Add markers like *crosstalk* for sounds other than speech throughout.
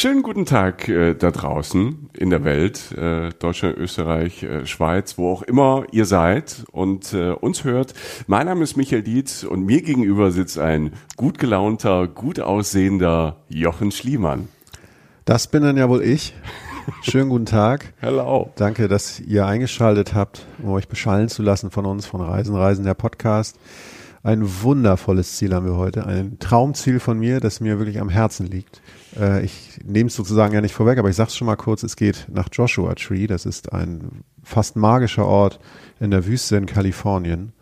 Schönen guten Tag äh, da draußen in der Welt, äh, Deutschland, Österreich, äh, Schweiz, wo auch immer ihr seid und äh, uns hört. Mein Name ist Michael Dietz und mir gegenüber sitzt ein gut gelaunter, gut aussehender Jochen Schliemann. Das bin dann ja wohl ich. Schönen guten Tag. *laughs* Hello. Danke, dass ihr eingeschaltet habt, um euch beschallen zu lassen von uns, von Reisen, Reisen, der Podcast. Ein wundervolles Ziel haben wir heute. Ein Traumziel von mir, das mir wirklich am Herzen liegt. Äh, ich nehme es sozusagen ja nicht vorweg, aber ich sage es schon mal kurz. Es geht nach Joshua Tree. Das ist ein fast magischer Ort in der Wüste in Kalifornien.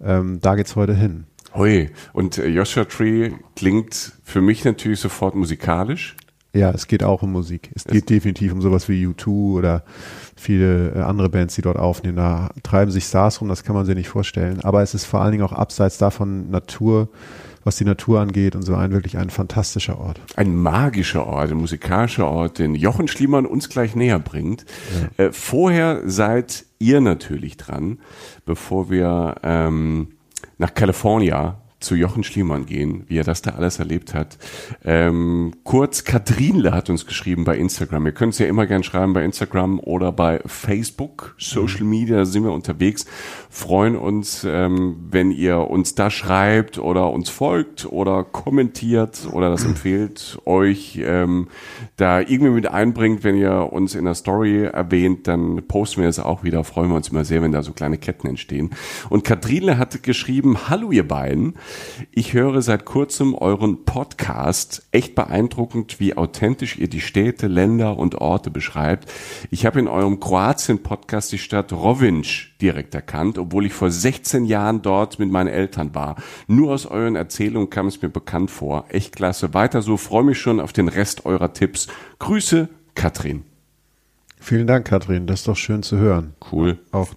Ähm, da geht's heute hin. Hui. Und äh, Joshua Tree klingt für mich natürlich sofort musikalisch. Ja, es geht auch um Musik. Es, es geht definitiv um sowas wie U2 oder viele äh, andere Bands, die dort aufnehmen. Da treiben sich Stars rum, das kann man sich nicht vorstellen. Aber es ist vor allen Dingen auch abseits davon Natur, was die Natur angeht und so ein wirklich ein fantastischer Ort. Ein magischer Ort, ein musikalischer Ort, den Jochen Schliemann uns gleich näher bringt. Ja. Äh, vorher seid ihr natürlich dran, bevor wir ähm, nach California zu Jochen Schliemann gehen, wie er das da alles erlebt hat. Ähm, kurz, Katrinle hat uns geschrieben bei Instagram. Ihr könnt es ja immer gern schreiben bei Instagram oder bei Facebook, Social Media, da sind wir unterwegs. Freuen uns, ähm, wenn ihr uns da schreibt oder uns folgt oder kommentiert oder das empfehlt, euch ähm, da irgendwie mit einbringt. Wenn ihr uns in der Story erwähnt, dann posten wir es auch wieder. Freuen wir uns immer sehr, wenn da so kleine Ketten entstehen. Und Katrinle hat geschrieben, hallo ihr beiden. Ich höre seit kurzem euren Podcast. Echt beeindruckend, wie authentisch ihr die Städte, Länder und Orte beschreibt. Ich habe in eurem Kroatien-Podcast die Stadt Rovinj direkt erkannt, obwohl ich vor 16 Jahren dort mit meinen Eltern war. Nur aus euren Erzählungen kam es mir bekannt vor. Echt klasse. Weiter so. Freue mich schon auf den Rest eurer Tipps. Grüße, Katrin. Vielen Dank, Katrin. Das ist doch schön zu hören. Cool. Auch,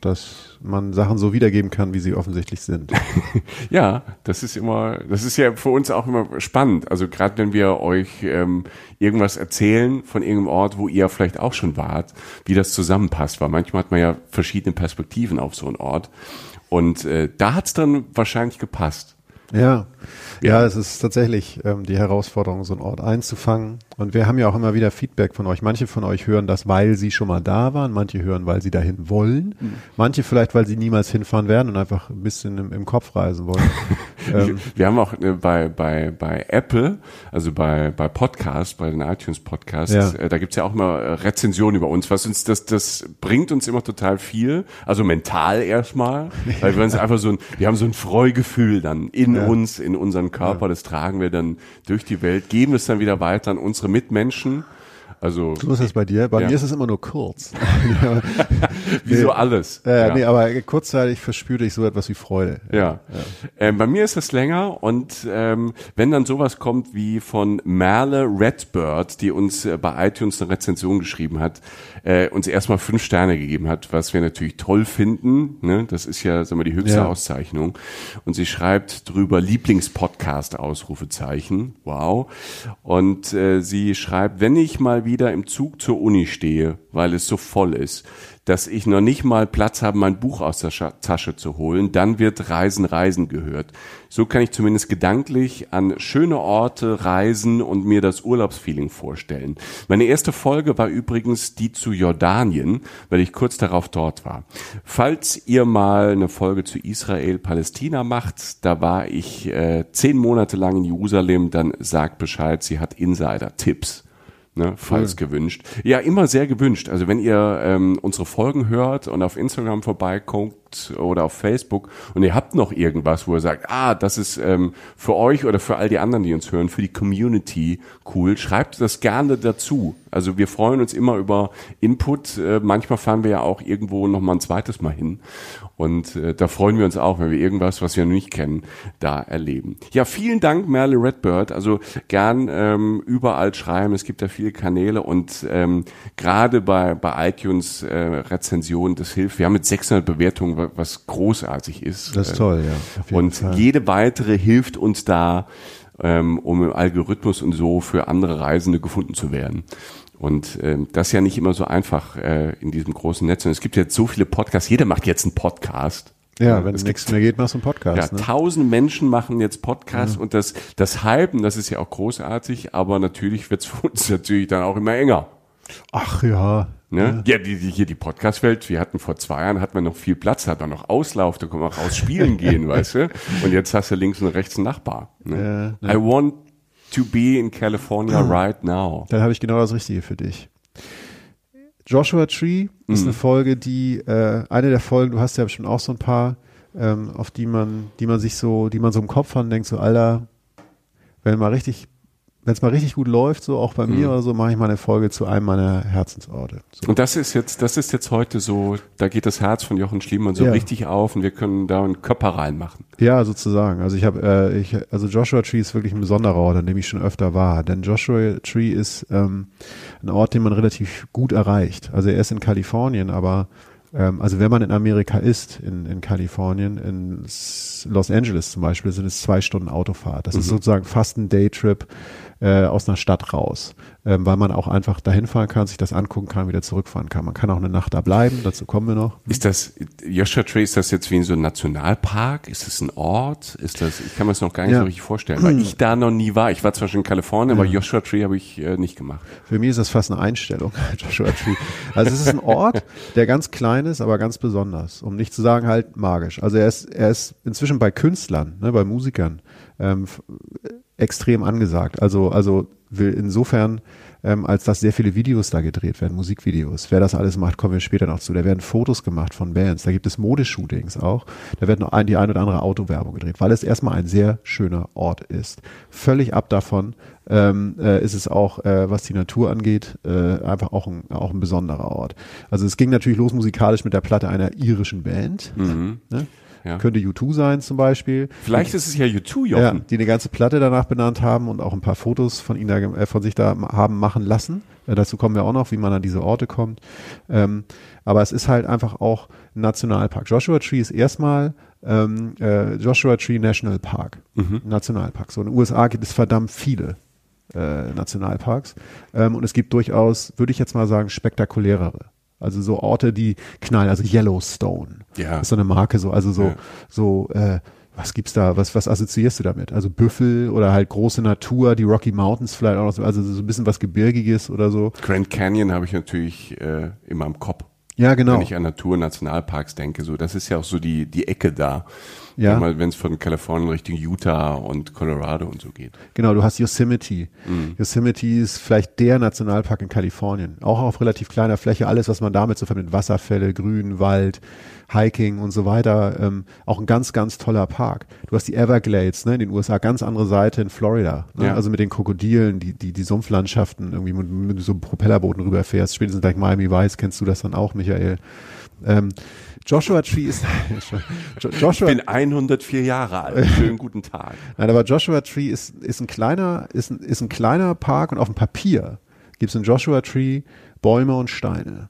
man Sachen so wiedergeben kann, wie sie offensichtlich sind. *laughs* ja, das ist immer, das ist ja für uns auch immer spannend. Also gerade wenn wir euch ähm, irgendwas erzählen von irgendeinem Ort, wo ihr vielleicht auch schon wart, wie das zusammenpasst. Weil manchmal hat man ja verschiedene Perspektiven auf so einen Ort. Und äh, da hat's dann wahrscheinlich gepasst. Ja, ja, es ist tatsächlich ähm, die Herausforderung, so einen Ort einzufangen. Und wir haben ja auch immer wieder Feedback von euch. Manche von euch hören das, weil sie schon mal da waren. Manche hören, weil sie dahin wollen. Mhm. Manche vielleicht, weil sie niemals hinfahren werden und einfach ein bisschen im, im Kopf reisen wollen. *laughs* ähm, wir haben auch äh, bei, bei, bei Apple, also bei, bei Podcasts, bei den iTunes Podcasts, ja. äh, da gibt's ja auch immer äh, Rezensionen über uns. Was uns, das, das bringt uns immer total viel. Also mental erstmal, weil wir uns *laughs* einfach so ein, wir haben so ein Freugefühl dann in ja. uns, in unseren unseren Körper, ja. das tragen wir dann durch die Welt, geben es dann wieder weiter an unsere Mitmenschen. Also, so ist es bei dir. Bei ja. mir ist es immer nur kurz. wie *laughs* nee, so alles. Äh, ja. Nee, aber kurzzeitig verspüre ich so etwas wie Freude. Ja. ja. Ähm, bei mir ist es länger und ähm, wenn dann sowas kommt wie von Merle Redbird, die uns äh, bei iTunes eine Rezension geschrieben hat, äh, uns erstmal fünf Sterne gegeben hat, was wir natürlich toll finden. Ne? Das ist ja, sagen wir, die höchste Auszeichnung. Und sie schreibt drüber Lieblingspodcast Ausrufezeichen. Wow. Und äh, sie schreibt, wenn ich mal Mal wieder im Zug zur Uni stehe, weil es so voll ist, dass ich noch nicht mal Platz habe, mein Buch aus der Tasche zu holen, dann wird Reisen, Reisen gehört. So kann ich zumindest gedanklich an schöne Orte reisen und mir das Urlaubsfeeling vorstellen. Meine erste Folge war übrigens die zu Jordanien, weil ich kurz darauf dort war. Falls ihr mal eine Folge zu Israel, Palästina macht, da war ich äh, zehn Monate lang in Jerusalem, dann sagt Bescheid, sie hat Insider-Tipps ne, falls cool. gewünscht. Ja, immer sehr gewünscht. Also wenn ihr ähm, unsere Folgen hört und auf Instagram vorbeikommt oder auf Facebook und ihr habt noch irgendwas, wo ihr sagt, ah, das ist ähm, für euch oder für all die anderen, die uns hören, für die Community cool, schreibt das gerne dazu. Also wir freuen uns immer über Input. Äh, manchmal fahren wir ja auch irgendwo noch mal ein zweites Mal hin. Und äh, da freuen wir uns auch, wenn wir irgendwas, was wir noch nicht kennen, da erleben. Ja, vielen Dank, Merle Redbird. Also gern ähm, überall schreiben. Es gibt ja viele Kanäle und ähm, gerade bei, bei iTunes äh, Rezensionen, das hilft. Wir haben mit 600 Bewertungen, was großartig ist. Das ist toll, ja. und Fall. jede weitere hilft uns da, ähm, um im Algorithmus und so für andere Reisende gefunden zu werden. Und ähm, das ist ja nicht immer so einfach äh, in diesem großen Netz. Und es gibt jetzt so viele Podcasts. Jeder macht jetzt einen Podcast. Ja, wenn es nichts mehr geht, machst du einen Podcast. Ja, ne? tausend Menschen machen jetzt Podcasts ja. und das, das Hypen, das ist ja auch großartig, aber natürlich wird's für *laughs* uns natürlich dann auch immer enger. Ach ja. Ne? Ja, ja die, die, hier die Podcast-Welt, wir hatten vor zwei Jahren, hatten wir noch viel Platz, hat man noch Auslauf, da kann man auch raus spielen *laughs* gehen, weißt du? Und jetzt hast du links und rechts einen Nachbar. Ne? Ja, I want to be in California ah. right now. Dann habe ich genau das Richtige für dich. Joshua Tree ist mhm. eine Folge, die äh, eine der Folgen, du hast ja schon auch so ein paar, ähm, auf die man, die man sich so, die man so im Kopf hat und denkt so, Alter, wenn mal richtig wenn es mal richtig gut läuft, so auch bei mhm. mir oder so, mache ich mal eine Folge zu einem meiner Herzensorte. So. Und das ist jetzt, das ist jetzt heute so, da geht das Herz von Jochen Schliemann so ja. richtig auf und wir können da einen Körper reinmachen. Ja, sozusagen. Also ich habe, äh, ich, also Joshua Tree ist wirklich ein besonderer Ort, an dem ich schon öfter war. Denn Joshua Tree ist ähm, ein Ort, den man relativ gut erreicht. Also er ist in Kalifornien, aber ähm, also wenn man in Amerika ist, in, in Kalifornien, in Los Angeles zum Beispiel, sind es zwei Stunden Autofahrt. Das mhm. ist sozusagen fast ein Daytrip äh, aus einer Stadt raus, ähm, weil man auch einfach dahin fahren kann, sich das angucken kann, wieder zurückfahren kann. Man kann auch eine Nacht da bleiben, dazu kommen wir noch. Ist das, Joshua Tree, ist das jetzt wie in so ein Nationalpark? Ist das ein Ort? Ist das, ich kann mir das noch gar nicht ja. so richtig vorstellen, weil ich da noch nie war. Ich war zwar schon in Kalifornien, ja. aber Joshua Tree habe ich äh, nicht gemacht. Für mich ist das fast eine Einstellung, *laughs* Joshua Tree. Also es ist ein Ort, der ganz klein ist, aber ganz besonders, um nicht zu sagen halt magisch. Also er ist, er ist inzwischen bei Künstlern, ne, bei Musikern ähm, extrem angesagt. Also, also will insofern, ähm, als dass sehr viele Videos da gedreht werden, Musikvideos. Wer das alles macht, kommen wir später noch zu. Da werden Fotos gemacht von Bands, da gibt es Modeshootings auch. Da wird noch ein, die ein oder andere Autowerbung gedreht, weil es erstmal ein sehr schöner Ort ist. Völlig ab davon ähm, äh, ist es auch, äh, was die Natur angeht, äh, einfach auch ein, auch ein besonderer Ort. Also es ging natürlich los musikalisch mit der Platte einer irischen Band. Mhm. Ne? Ja. Könnte U2 sein zum Beispiel. Vielleicht ist es ja U2, Jochen. Ja, die eine ganze Platte danach benannt haben und auch ein paar Fotos von ihnen da, äh, von sich da haben machen lassen. Äh, dazu kommen wir auch noch, wie man an diese Orte kommt. Ähm, aber es ist halt einfach auch ein Nationalpark. Joshua Tree ist erstmal ähm, äh, Joshua Tree National Park. Mhm. Nationalpark. So in den USA gibt es verdammt viele äh, Nationalparks. Ähm, und es gibt durchaus, würde ich jetzt mal sagen, spektakulärere. Also so Orte, die knallen, also Yellowstone. Ja. ist so eine Marke, so, also so, ja. so, äh, was gibt's da, was, was assoziierst du damit? Also Büffel oder halt große Natur, die Rocky Mountains vielleicht auch noch so, also so ein bisschen was Gebirgiges oder so. Grand Canyon habe ich natürlich äh, immer im Kopf. Ja, genau. Wenn ich an Natur-Nationalparks denke, so, das ist ja auch so die, die Ecke da. Ja. Wenn es von Kalifornien Richtung Utah und Colorado und so geht. Genau, du hast Yosemite. Mhm. Yosemite ist vielleicht der Nationalpark in Kalifornien. Auch auf relativ kleiner Fläche. Alles, was man damit so verbindet. Wasserfälle, Grün, Wald, Hiking und so weiter. Ähm, auch ein ganz, ganz toller Park. Du hast die Everglades, ne, in den USA, ganz andere Seite in Florida. Ne? Ja. Also mit den Krokodilen, die, die, die Sumpflandschaften, irgendwie mit, mit so einem Propellerbooten rüberfährst. Spätestens gleich Miami Vice kennst du das dann auch, Michael. Ähm, Joshua Tree ist *laughs* Joshua, ich bin 104 Jahre alt. *laughs* Schönen guten Tag. Nein, aber Joshua Tree ist, ist ein kleiner, ist ein, ist ein kleiner Park und auf dem Papier gibt es in Joshua Tree Bäume und Steine.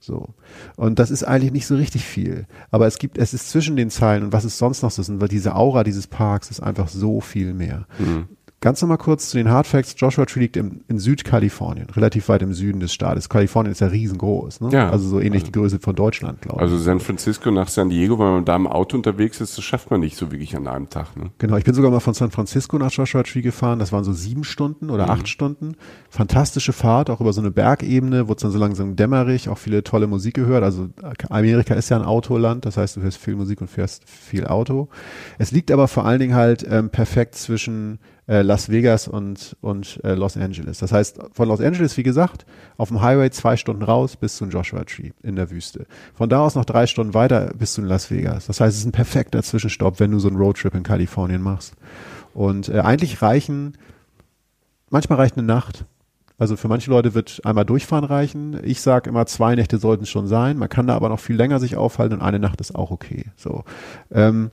So. Und das ist eigentlich nicht so richtig viel. Aber es gibt, es ist zwischen den Zeilen und was es sonst noch so ist, weil diese Aura dieses Parks ist einfach so viel mehr. Mhm Ganz nochmal kurz zu den Hard Facts. Joshua Tree liegt im, in Südkalifornien, relativ weit im Süden des Staates. Kalifornien ist ja riesengroß, ne? Ja. Also so ähnlich die Größe von Deutschland, glaube ich. Also San Francisco nach San Diego, wenn man da im Auto unterwegs ist, das schafft man nicht so wirklich an einem Tag. Ne? Genau, ich bin sogar mal von San Francisco nach Joshua Tree gefahren. Das waren so sieben Stunden oder acht Stunden. Fantastische Fahrt, auch über so eine Bergebene, wurde dann so langsam dämmerig, auch viele tolle Musik gehört. Also Amerika ist ja ein Autoland, das heißt, du hörst viel Musik und fährst viel Auto. Es liegt aber vor allen Dingen halt ähm, perfekt zwischen äh, Las Vegas und, und äh, Los Angeles. Das heißt, von Los Angeles, wie gesagt, auf dem Highway zwei Stunden raus bis zum Joshua Tree in der Wüste. Von da aus noch drei Stunden weiter bis zu Las Vegas. Das heißt, es ist ein perfekter Zwischenstopp, wenn du so einen Roadtrip in Kalifornien machst. Und äh, eigentlich reichen, manchmal reicht eine Nacht. Also für manche Leute wird einmal durchfahren reichen. Ich sage immer, zwei Nächte sollten es schon sein. Man kann da aber noch viel länger sich aufhalten und eine Nacht ist auch okay. So. Ähm,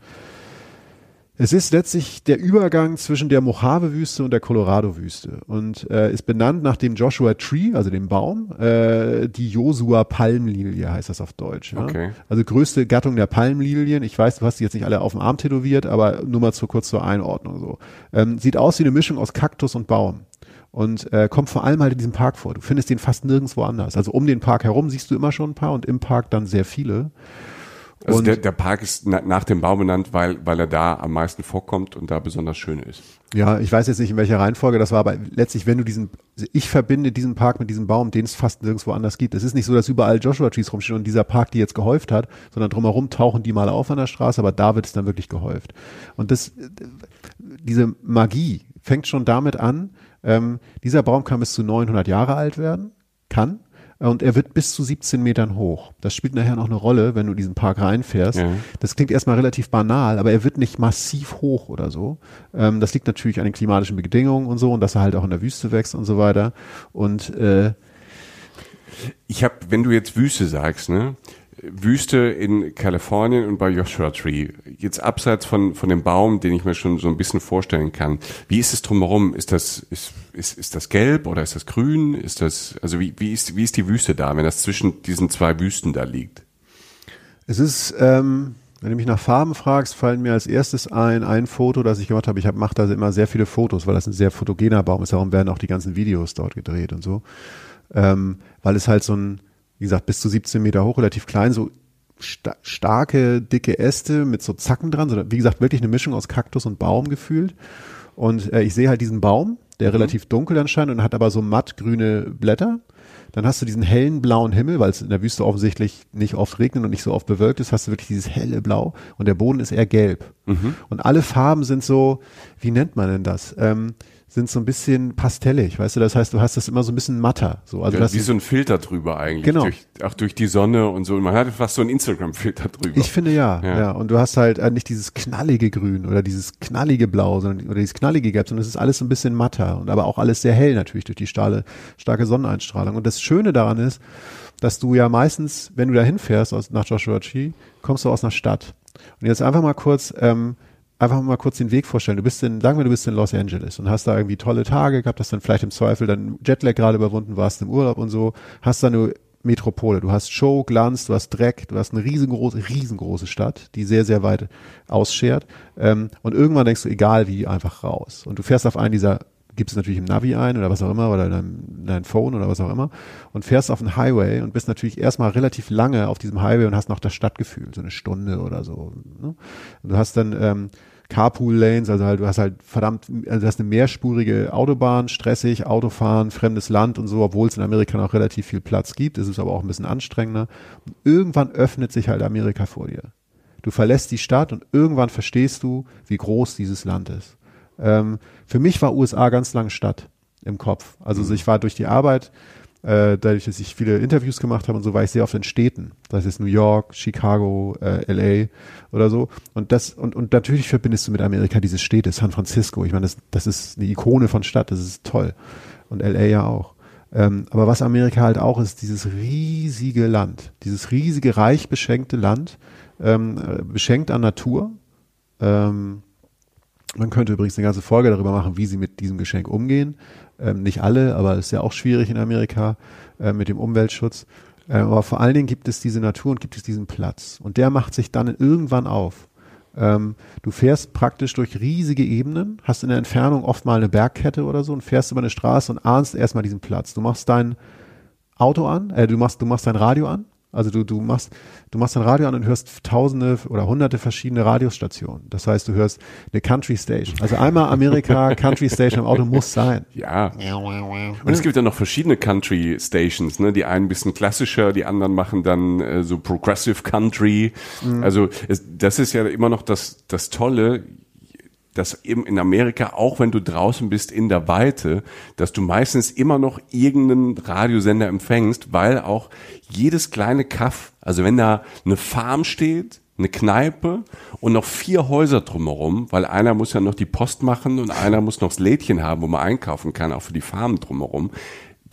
es ist letztlich der Übergang zwischen der Mojave-Wüste und der Colorado-Wüste und äh, ist benannt nach dem Joshua Tree, also dem Baum, äh, die Josua Palmlilie heißt das auf Deutsch. Ja? Okay. Also größte Gattung der Palmlilien. Ich weiß, du hast die jetzt nicht alle auf dem Arm tätowiert, aber nur mal zu kurz zur Einordnung so. Ähm, sieht aus wie eine Mischung aus Kaktus und Baum und äh, kommt vor allem halt in diesem Park vor. Du findest den fast nirgendwo anders. Also um den Park herum siehst du immer schon ein paar und im Park dann sehr viele. Also der, der Park ist na, nach dem Baum benannt, weil, weil er da am meisten vorkommt und da besonders schön ist. Ja, ich weiß jetzt nicht, in welcher Reihenfolge das war, aber letztlich, wenn du diesen, ich verbinde diesen Park mit diesem Baum, den es fast nirgendwo anders gibt. Es ist nicht so, dass überall Joshua Trees rumstehen und dieser Park die jetzt gehäuft hat, sondern drumherum tauchen die mal auf an der Straße, aber da wird es dann wirklich gehäuft. Und das, diese Magie fängt schon damit an, ähm, dieser Baum kann bis zu 900 Jahre alt werden, kann, und er wird bis zu 17 Metern hoch. Das spielt nachher noch eine Rolle, wenn du in diesen Park reinfährst. Ja. Das klingt erstmal relativ banal, aber er wird nicht massiv hoch oder so. Ähm, das liegt natürlich an den klimatischen Bedingungen und so und dass er halt auch in der Wüste wächst und so weiter. Und äh, Ich habe, wenn du jetzt Wüste sagst, ne? Wüste in Kalifornien und bei Joshua Tree. Jetzt abseits von, von dem Baum, den ich mir schon so ein bisschen vorstellen kann. Wie ist es drumherum? Ist das, ist, ist, ist das gelb oder ist das grün? Ist das, also wie, wie ist, wie ist die Wüste da, wenn das zwischen diesen zwei Wüsten da liegt? es ist, ähm, wenn du mich nach Farben fragst, fallen mir als erstes ein, ein Foto, das ich gemacht habe. Ich hab, mache da immer sehr viele Fotos, weil das ein sehr fotogener Baum ist. Darum werden auch die ganzen Videos dort gedreht und so. Ähm, weil es halt so ein, wie gesagt, bis zu 17 Meter hoch, relativ klein, so sta starke, dicke Äste mit so Zacken dran, so, wie gesagt, wirklich eine Mischung aus Kaktus und Baum gefühlt. Und äh, ich sehe halt diesen Baum, der relativ dunkel anscheinend und hat aber so mattgrüne Blätter. Dann hast du diesen hellen blauen Himmel, weil es in der Wüste offensichtlich nicht oft regnet und nicht so oft bewölkt ist, hast du wirklich dieses helle Blau und der Boden ist eher gelb. Und alle Farben sind so, wie nennt man denn das? Ähm, sind so ein bisschen pastellig, weißt du? Das heißt, du hast das immer so ein bisschen matter. So, also Ja, wie so ein Filter drüber eigentlich. Genau. Durch, auch durch die Sonne und so. Man hat fast so einen Instagram-Filter drüber. Ich finde ja, Ja. ja, Und du hast halt äh, nicht dieses knallige Grün oder dieses knallige Blau, sondern oder dieses knallige Gelb, sondern es ist alles so ein bisschen matter und aber auch alles sehr hell natürlich durch die starke, starke Sonneneinstrahlung. Und das Schöne daran ist, dass du ja meistens, wenn du da hinfährst aus, nach Joshua Tree, kommst du aus einer Stadt. Und jetzt einfach mal kurz, ähm, einfach mal kurz den Weg vorstellen. Du bist in, sagen wir, du bist in Los Angeles und hast da irgendwie tolle Tage gehabt, hast dann vielleicht im Zweifel dann Jetlag gerade überwunden, warst im Urlaub und so, hast da eine Metropole. Du hast Show, Glanz, du hast Dreck, du hast eine riesengroße, riesengroße Stadt, die sehr, sehr weit ausschert. Ähm, und irgendwann denkst du, egal wie, einfach raus. Und du fährst auf einen dieser, gibst es natürlich im Navi ein oder was auch immer oder in deinem, in dein Phone oder was auch immer und fährst auf einen Highway und bist natürlich erstmal relativ lange auf diesem Highway und hast noch das Stadtgefühl, so eine Stunde oder so. Ne? Und du hast dann ähm, Carpool Lanes, also halt, du hast halt verdammt, also du hast eine mehrspurige Autobahn, stressig, Autofahren, fremdes Land und so, obwohl es in Amerika noch relativ viel Platz gibt, ist es aber auch ein bisschen anstrengender. Und irgendwann öffnet sich halt Amerika vor dir. Du verlässt die Stadt und irgendwann verstehst du, wie groß dieses Land ist. Ähm, für mich war USA ganz lang Stadt im Kopf. Also so ich war durch die Arbeit, äh, dadurch, dass ich viele Interviews gemacht habe und so, war ich sehr oft in Städten. Das ist New York, Chicago, äh, LA oder so. Und das, und, und natürlich verbindest du mit Amerika diese Städte, San Francisco. Ich meine, das, das ist eine Ikone von Stadt, das ist toll. Und LA ja auch. Ähm, aber was Amerika halt auch ist, dieses riesige Land, dieses riesige, reich beschenkte Land, ähm, äh, beschenkt an Natur. Ähm, man könnte übrigens eine ganze Folge darüber machen, wie sie mit diesem Geschenk umgehen. Ähm, nicht alle, aber es ist ja auch schwierig in Amerika äh, mit dem Umweltschutz. Ähm, aber vor allen Dingen gibt es diese Natur und gibt es diesen Platz. Und der macht sich dann irgendwann auf. Ähm, du fährst praktisch durch riesige Ebenen, hast in der Entfernung oft mal eine Bergkette oder so und fährst über eine Straße und ahnst erstmal diesen Platz. Du machst dein Auto an, äh, du machst, du machst dein Radio an also du, du machst, du machst dein Radio an und hörst tausende oder hunderte verschiedene Radiostationen. Das heißt, du hörst eine Country Station. Also einmal Amerika, *laughs* Country Station im Auto muss sein. Ja. Und es gibt ja noch verschiedene Country Stations, ne? Die einen ein bisschen klassischer, die anderen machen dann äh, so Progressive Country. Mhm. Also es, das ist ja immer noch das, das Tolle dass eben in Amerika, auch wenn du draußen bist in der Weite, dass du meistens immer noch irgendeinen Radiosender empfängst, weil auch jedes kleine Kaff, also wenn da eine Farm steht, eine Kneipe und noch vier Häuser drumherum, weil einer muss ja noch die Post machen und einer muss noch das Lädchen haben, wo man einkaufen kann, auch für die Farmen drumherum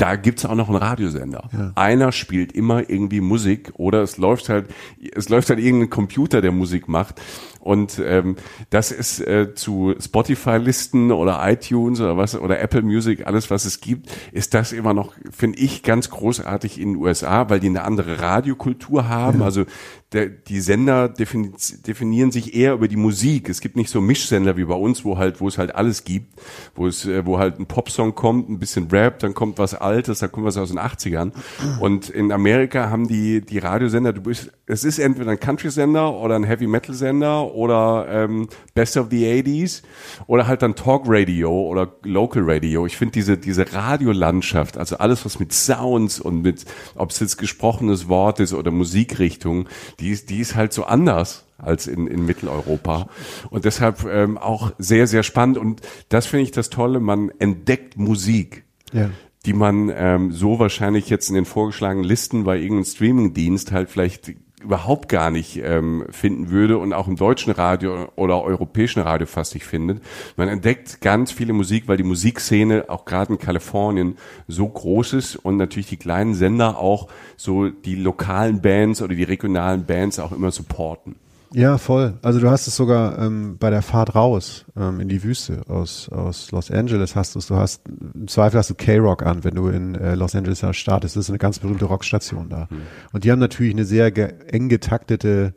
da gibt's auch noch einen Radiosender. Ja. Einer spielt immer irgendwie Musik oder es läuft halt, es läuft halt irgendein Computer, der Musik macht. Und ähm, das ist äh, zu Spotify-Listen oder iTunes oder was oder Apple Music, alles was es gibt, ist das immer noch, finde ich, ganz großartig in den USA, weil die eine andere Radiokultur haben. Ja. Also der, die Sender defini definieren sich eher über die Musik. Es gibt nicht so Mischsender wie bei uns, wo halt, wo es halt alles gibt, wo es, äh, wo halt ein Popsong kommt, ein bisschen Rap, dann kommt was Altes, da kommt was aus den 80ern. Und in Amerika haben die, die Radiosender, du bist, es ist entweder ein Country-Sender oder ein Heavy-Metal-Sender oder ähm, Best of the 80s oder halt dann Talk Radio oder Local Radio. Ich finde diese, diese Radiolandschaft, also alles, was mit Sounds und mit, ob es jetzt gesprochenes Wort ist oder Musikrichtung, die ist, die ist halt so anders als in, in Mitteleuropa. Und deshalb ähm, auch sehr, sehr spannend. Und das finde ich das Tolle, man entdeckt Musik. Ja die man ähm, so wahrscheinlich jetzt in den vorgeschlagenen Listen bei irgendeinem Streamingdienst halt vielleicht überhaupt gar nicht ähm, finden würde und auch im deutschen Radio oder europäischen Radio fast nicht findet. Man entdeckt ganz viele Musik, weil die Musikszene auch gerade in Kalifornien so groß ist und natürlich die kleinen Sender auch so die lokalen Bands oder die regionalen Bands auch immer supporten. Ja, voll. Also du hast es sogar ähm, bei der Fahrt raus ähm, in die Wüste aus, aus Los Angeles hast du es. Du hast im Zweifel hast du K-Rock an, wenn du in äh, Los Angeles startest. Das ist eine ganz berühmte Rockstation da. Mhm. Und die haben natürlich eine sehr eng getaktete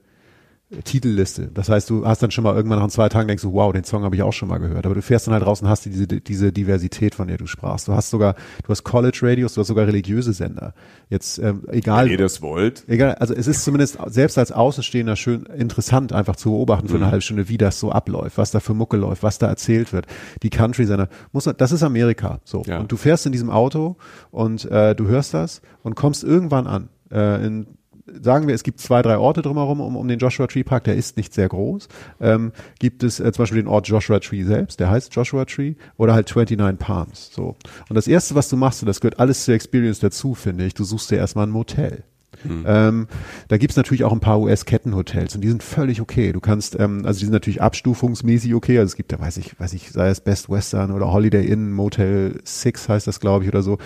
Titelliste. Das heißt, du hast dann schon mal irgendwann nach zwei Tagen denkst du, wow, den Song habe ich auch schon mal gehört. Aber du fährst dann halt raus und hast diese, diese Diversität, von der du sprachst. Du hast sogar, du hast College Radios, du hast sogar religiöse Sender. Jetzt, ähm, egal. Wenn ihr das wollt. Egal, also es ist zumindest selbst als Außenstehender schön interessant, einfach zu beobachten für mhm. eine halbe Stunde, wie das so abläuft, was da für Mucke läuft, was da erzählt wird. Die Country-Sender, muss das ist Amerika, so. Ja. Und du fährst in diesem Auto und äh, du hörst das und kommst irgendwann an. Äh, in sagen wir, es gibt zwei, drei Orte drumherum um, um den Joshua Tree Park, der ist nicht sehr groß. Ähm, gibt es äh, zum Beispiel den Ort Joshua Tree selbst, der heißt Joshua Tree, oder halt 29 Palms. So. Und das erste, was du machst, und das gehört alles zur Experience dazu, finde ich, du suchst dir erstmal ein Motel. Mhm. Ähm, da gibt's natürlich auch ein paar US-Kettenhotels und die sind völlig okay. Du kannst, ähm, also die sind natürlich abstufungsmäßig okay. Also es gibt da, weiß ich, weiß ich, sei es Best Western oder Holiday Inn, Motel Six heißt das, glaube ich, oder so.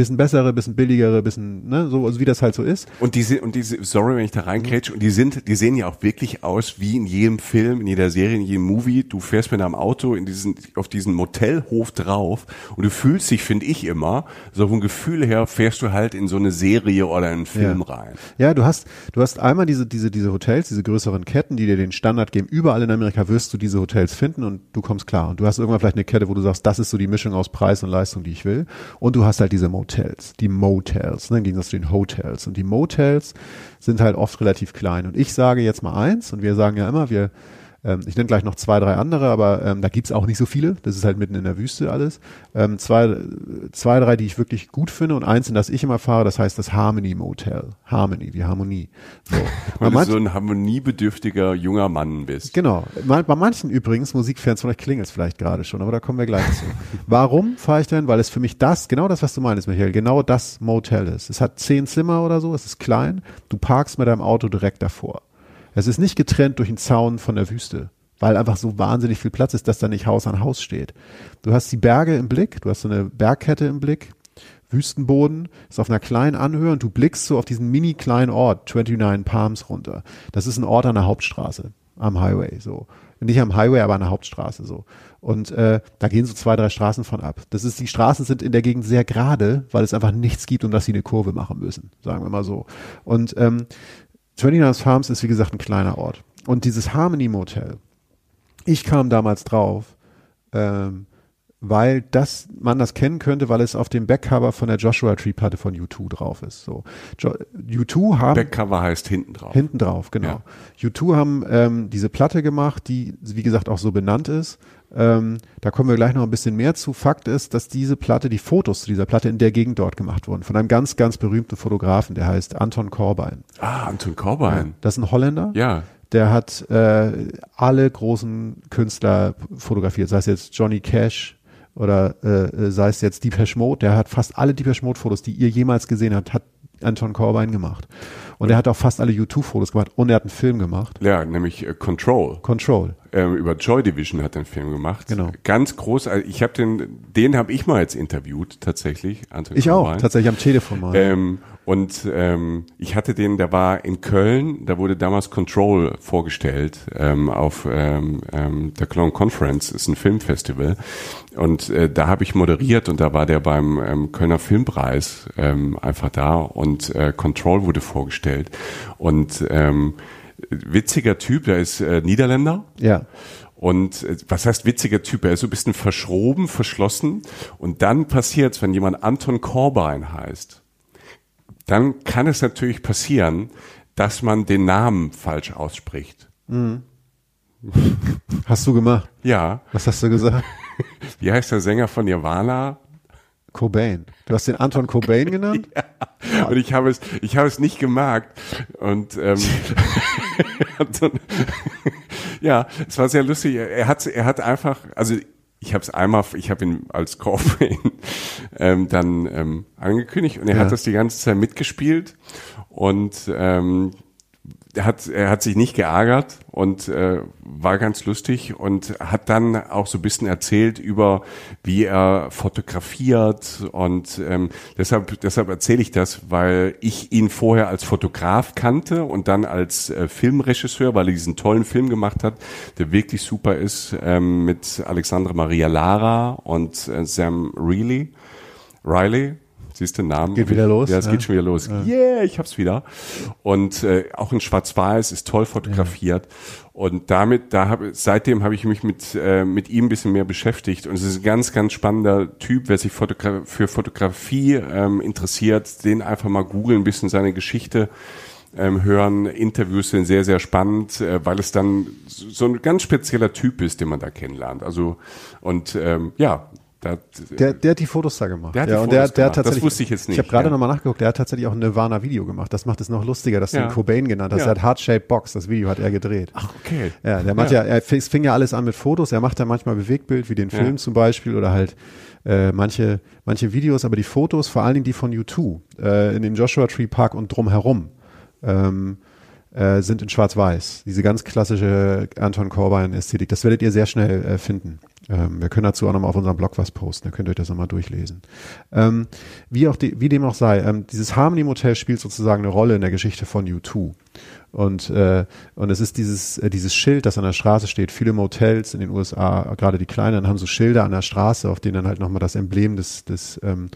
Bisschen bessere, bisschen billigere, bisschen, ne, so, also wie das halt so ist. Und diese, und diese, sorry, wenn ich da reinkrätsche, und die sind, die sehen ja auch wirklich aus wie in jedem Film, in jeder Serie, in jedem Movie. Du fährst mit einem Auto in diesen, auf diesen Motelhof drauf und du fühlst dich, finde ich immer, so vom Gefühl her fährst du halt in so eine Serie oder einen Film ja. rein. Ja, du hast, du hast einmal diese, diese, diese Hotels, diese größeren Ketten, die dir den Standard geben. Überall in Amerika wirst du diese Hotels finden und du kommst klar. Und du hast irgendwann vielleicht eine Kette, wo du sagst, das ist so die Mischung aus Preis und Leistung, die ich will. Und du hast halt diese Motels. Hotels, die Motels, ne, im Gegensatz zu den Hotels. Und die Motels sind halt oft relativ klein. Und ich sage jetzt mal eins, und wir sagen ja immer, wir ähm, ich nenne gleich noch zwei, drei andere, aber ähm, da gibt's auch nicht so viele. Das ist halt mitten in der Wüste alles. Ähm, zwei, zwei, drei, die ich wirklich gut finde und eins, in das ich immer fahre, das heißt das Harmony Motel. Harmony, die Harmonie. So. *laughs* Weil du so ein harmoniebedürftiger junger Mann bist. Genau. Bei manchen übrigens, Musikfans, von euch klingelt es vielleicht gerade schon, aber da kommen wir gleich zu. *laughs* Warum fahre ich denn? Weil es für mich das, genau das, was du meinst, Michael, genau das Motel ist. Es hat zehn Zimmer oder so, es ist klein. Du parkst mit deinem Auto direkt davor. Es ist nicht getrennt durch einen Zaun von der Wüste, weil einfach so wahnsinnig viel Platz ist, dass da nicht Haus an Haus steht. Du hast die Berge im Blick, du hast so eine Bergkette im Blick, Wüstenboden, ist auf einer kleinen Anhöhe und du blickst so auf diesen mini kleinen Ort, 29 Palms runter. Das ist ein Ort an der Hauptstraße, am Highway, so. Nicht am Highway, aber an der Hauptstraße, so. Und äh, da gehen so zwei, drei Straßen von ab. Das ist, die Straßen sind in der Gegend sehr gerade, weil es einfach nichts gibt, um dass sie eine Kurve machen müssen, sagen wir mal so. Und ähm, 29 Farms ist wie gesagt ein kleiner Ort. und dieses Harmony Motel, ich kam damals drauf, ähm, weil das man das kennen könnte, weil es auf dem Backcover von der Joshua Tree Platte von U2 drauf ist. So jo U2 haben Backcover heißt hinten drauf. hinten drauf, genau. U2 haben ähm, diese Platte gemacht, die wie gesagt auch so benannt ist. Ähm, da kommen wir gleich noch ein bisschen mehr zu. Fakt ist, dass diese Platte, die Fotos zu dieser Platte in der Gegend dort gemacht wurden von einem ganz, ganz berühmten Fotografen, der heißt Anton Korbein. Ah, Anton Corbijn. Das ist ein Holländer. Ja. Der hat äh, alle großen Künstler fotografiert, sei es jetzt Johnny Cash oder äh, sei es jetzt Deepesh Mode. Der hat fast alle Deepesh Mode Fotos, die ihr jemals gesehen habt, hat Anton Corbijn gemacht. Und er hat auch fast alle YouTube-Fotos gemacht und er hat einen Film gemacht. Ja, nämlich äh, Control. Control. Ähm, über Joy Division hat er einen Film gemacht. Genau. Ganz groß. Also ich habe den, den habe ich mal jetzt interviewt tatsächlich. Anton Ich auch, Corbijn. tatsächlich am Telefon mal. Ähm, und ähm, ich hatte den, der war in Köln, da wurde damals Control vorgestellt ähm, auf ähm, ähm, der Cologne Conference, ist ein Filmfestival. Und äh, da habe ich moderiert und da war der beim ähm, Kölner Filmpreis ähm, einfach da und äh, Control wurde vorgestellt. Und ähm, witziger Typ, der ist äh, Niederländer. ja. Und äh, was heißt witziger Typ? Er ist so ein bisschen verschroben, verschlossen. Und dann passiert's, wenn jemand Anton Corbijn heißt, dann kann es natürlich passieren, dass man den Namen falsch ausspricht. Hast du gemacht? Ja, Was hast du gesagt? *laughs* wie heißt der Sänger von Nirvana? Cobain. Du hast den Anton Cobain genannt? *laughs* Und ich habe es, ich habe es nicht gemerkt. Und ähm, *laughs* ja, es war sehr lustig. Er hat, er hat einfach, also ich habe es einmal, ich habe ihn als Corbin *laughs* ähm, dann ähm, angekündigt und er Ja. hat das die ganze Zeit mitgespielt und ähm, hat, er hat sich nicht geärgert und äh, war ganz lustig und hat dann auch so ein bisschen erzählt über, wie er fotografiert und ähm, deshalb, deshalb erzähle ich das, weil ich ihn vorher als Fotograf kannte und dann als äh, Filmregisseur, weil er diesen tollen Film gemacht hat, der wirklich super ist, ähm, mit Alexandra Maria Lara und äh, Sam Reilly. Riley, siehst du den Namen? Geht wieder los, Ja, es ja. geht schon wieder los. Yeah, ich hab's wieder. Und äh, auch in Schwarz-Weiß ist toll fotografiert. Und damit, da hab, seitdem habe ich mich mit äh, mit ihm ein bisschen mehr beschäftigt. Und es ist ein ganz, ganz spannender Typ, wer sich Fotogra für Fotografie ähm, interessiert, den einfach mal googeln, ein bisschen seine Geschichte ähm, hören. Interviews sind sehr, sehr spannend, äh, weil es dann so so ein ganz spezieller Typ ist, den man da kennenlernt. Also und ähm, ja, da, Der, der hat die Fotos da gemacht. Der hat die ja, Fotos der, der gemacht. Das wusste ich jetzt nicht, Ich habe gerade ja. nochmal nachgeguckt, der hat tatsächlich auch ein Nirvana-Video gemacht. Das macht es noch lustiger, dass du Ja. ihn Cobain genannt hast. Ja. Er hat Heart-Shaped Box, das Video hat er gedreht. Ach, okay. Ja, der macht ja, er es fing ja alles an mit Fotos. Er macht da manchmal Bewegtbild, wie den Film zum Beispiel oder halt äh, manche, manche Videos, aber die Fotos, vor allen Dingen die von U2, äh, in dem Joshua Tree Park und drumherum, ähm, äh, sind in Schwarz-Weiß. Diese ganz klassische Anton Corbijn-Ästhetik. Das werdet ihr sehr schnell äh, finden. Ähm, wir können dazu auch nochmal auf unserem Blog was posten. Da könnt ihr euch das nochmal durchlesen. Ähm, wie, auch die, wie dem auch sei, ähm, dieses Harmony Motel spielt sozusagen eine Rolle in der Geschichte von U2. Und, äh, und es ist dieses, äh, dieses Schild, das an der Straße steht. Viele Motels in den USA, gerade die kleinen, haben so Schilder an der Straße, auf denen dann halt nochmal das Emblem des, des ähm,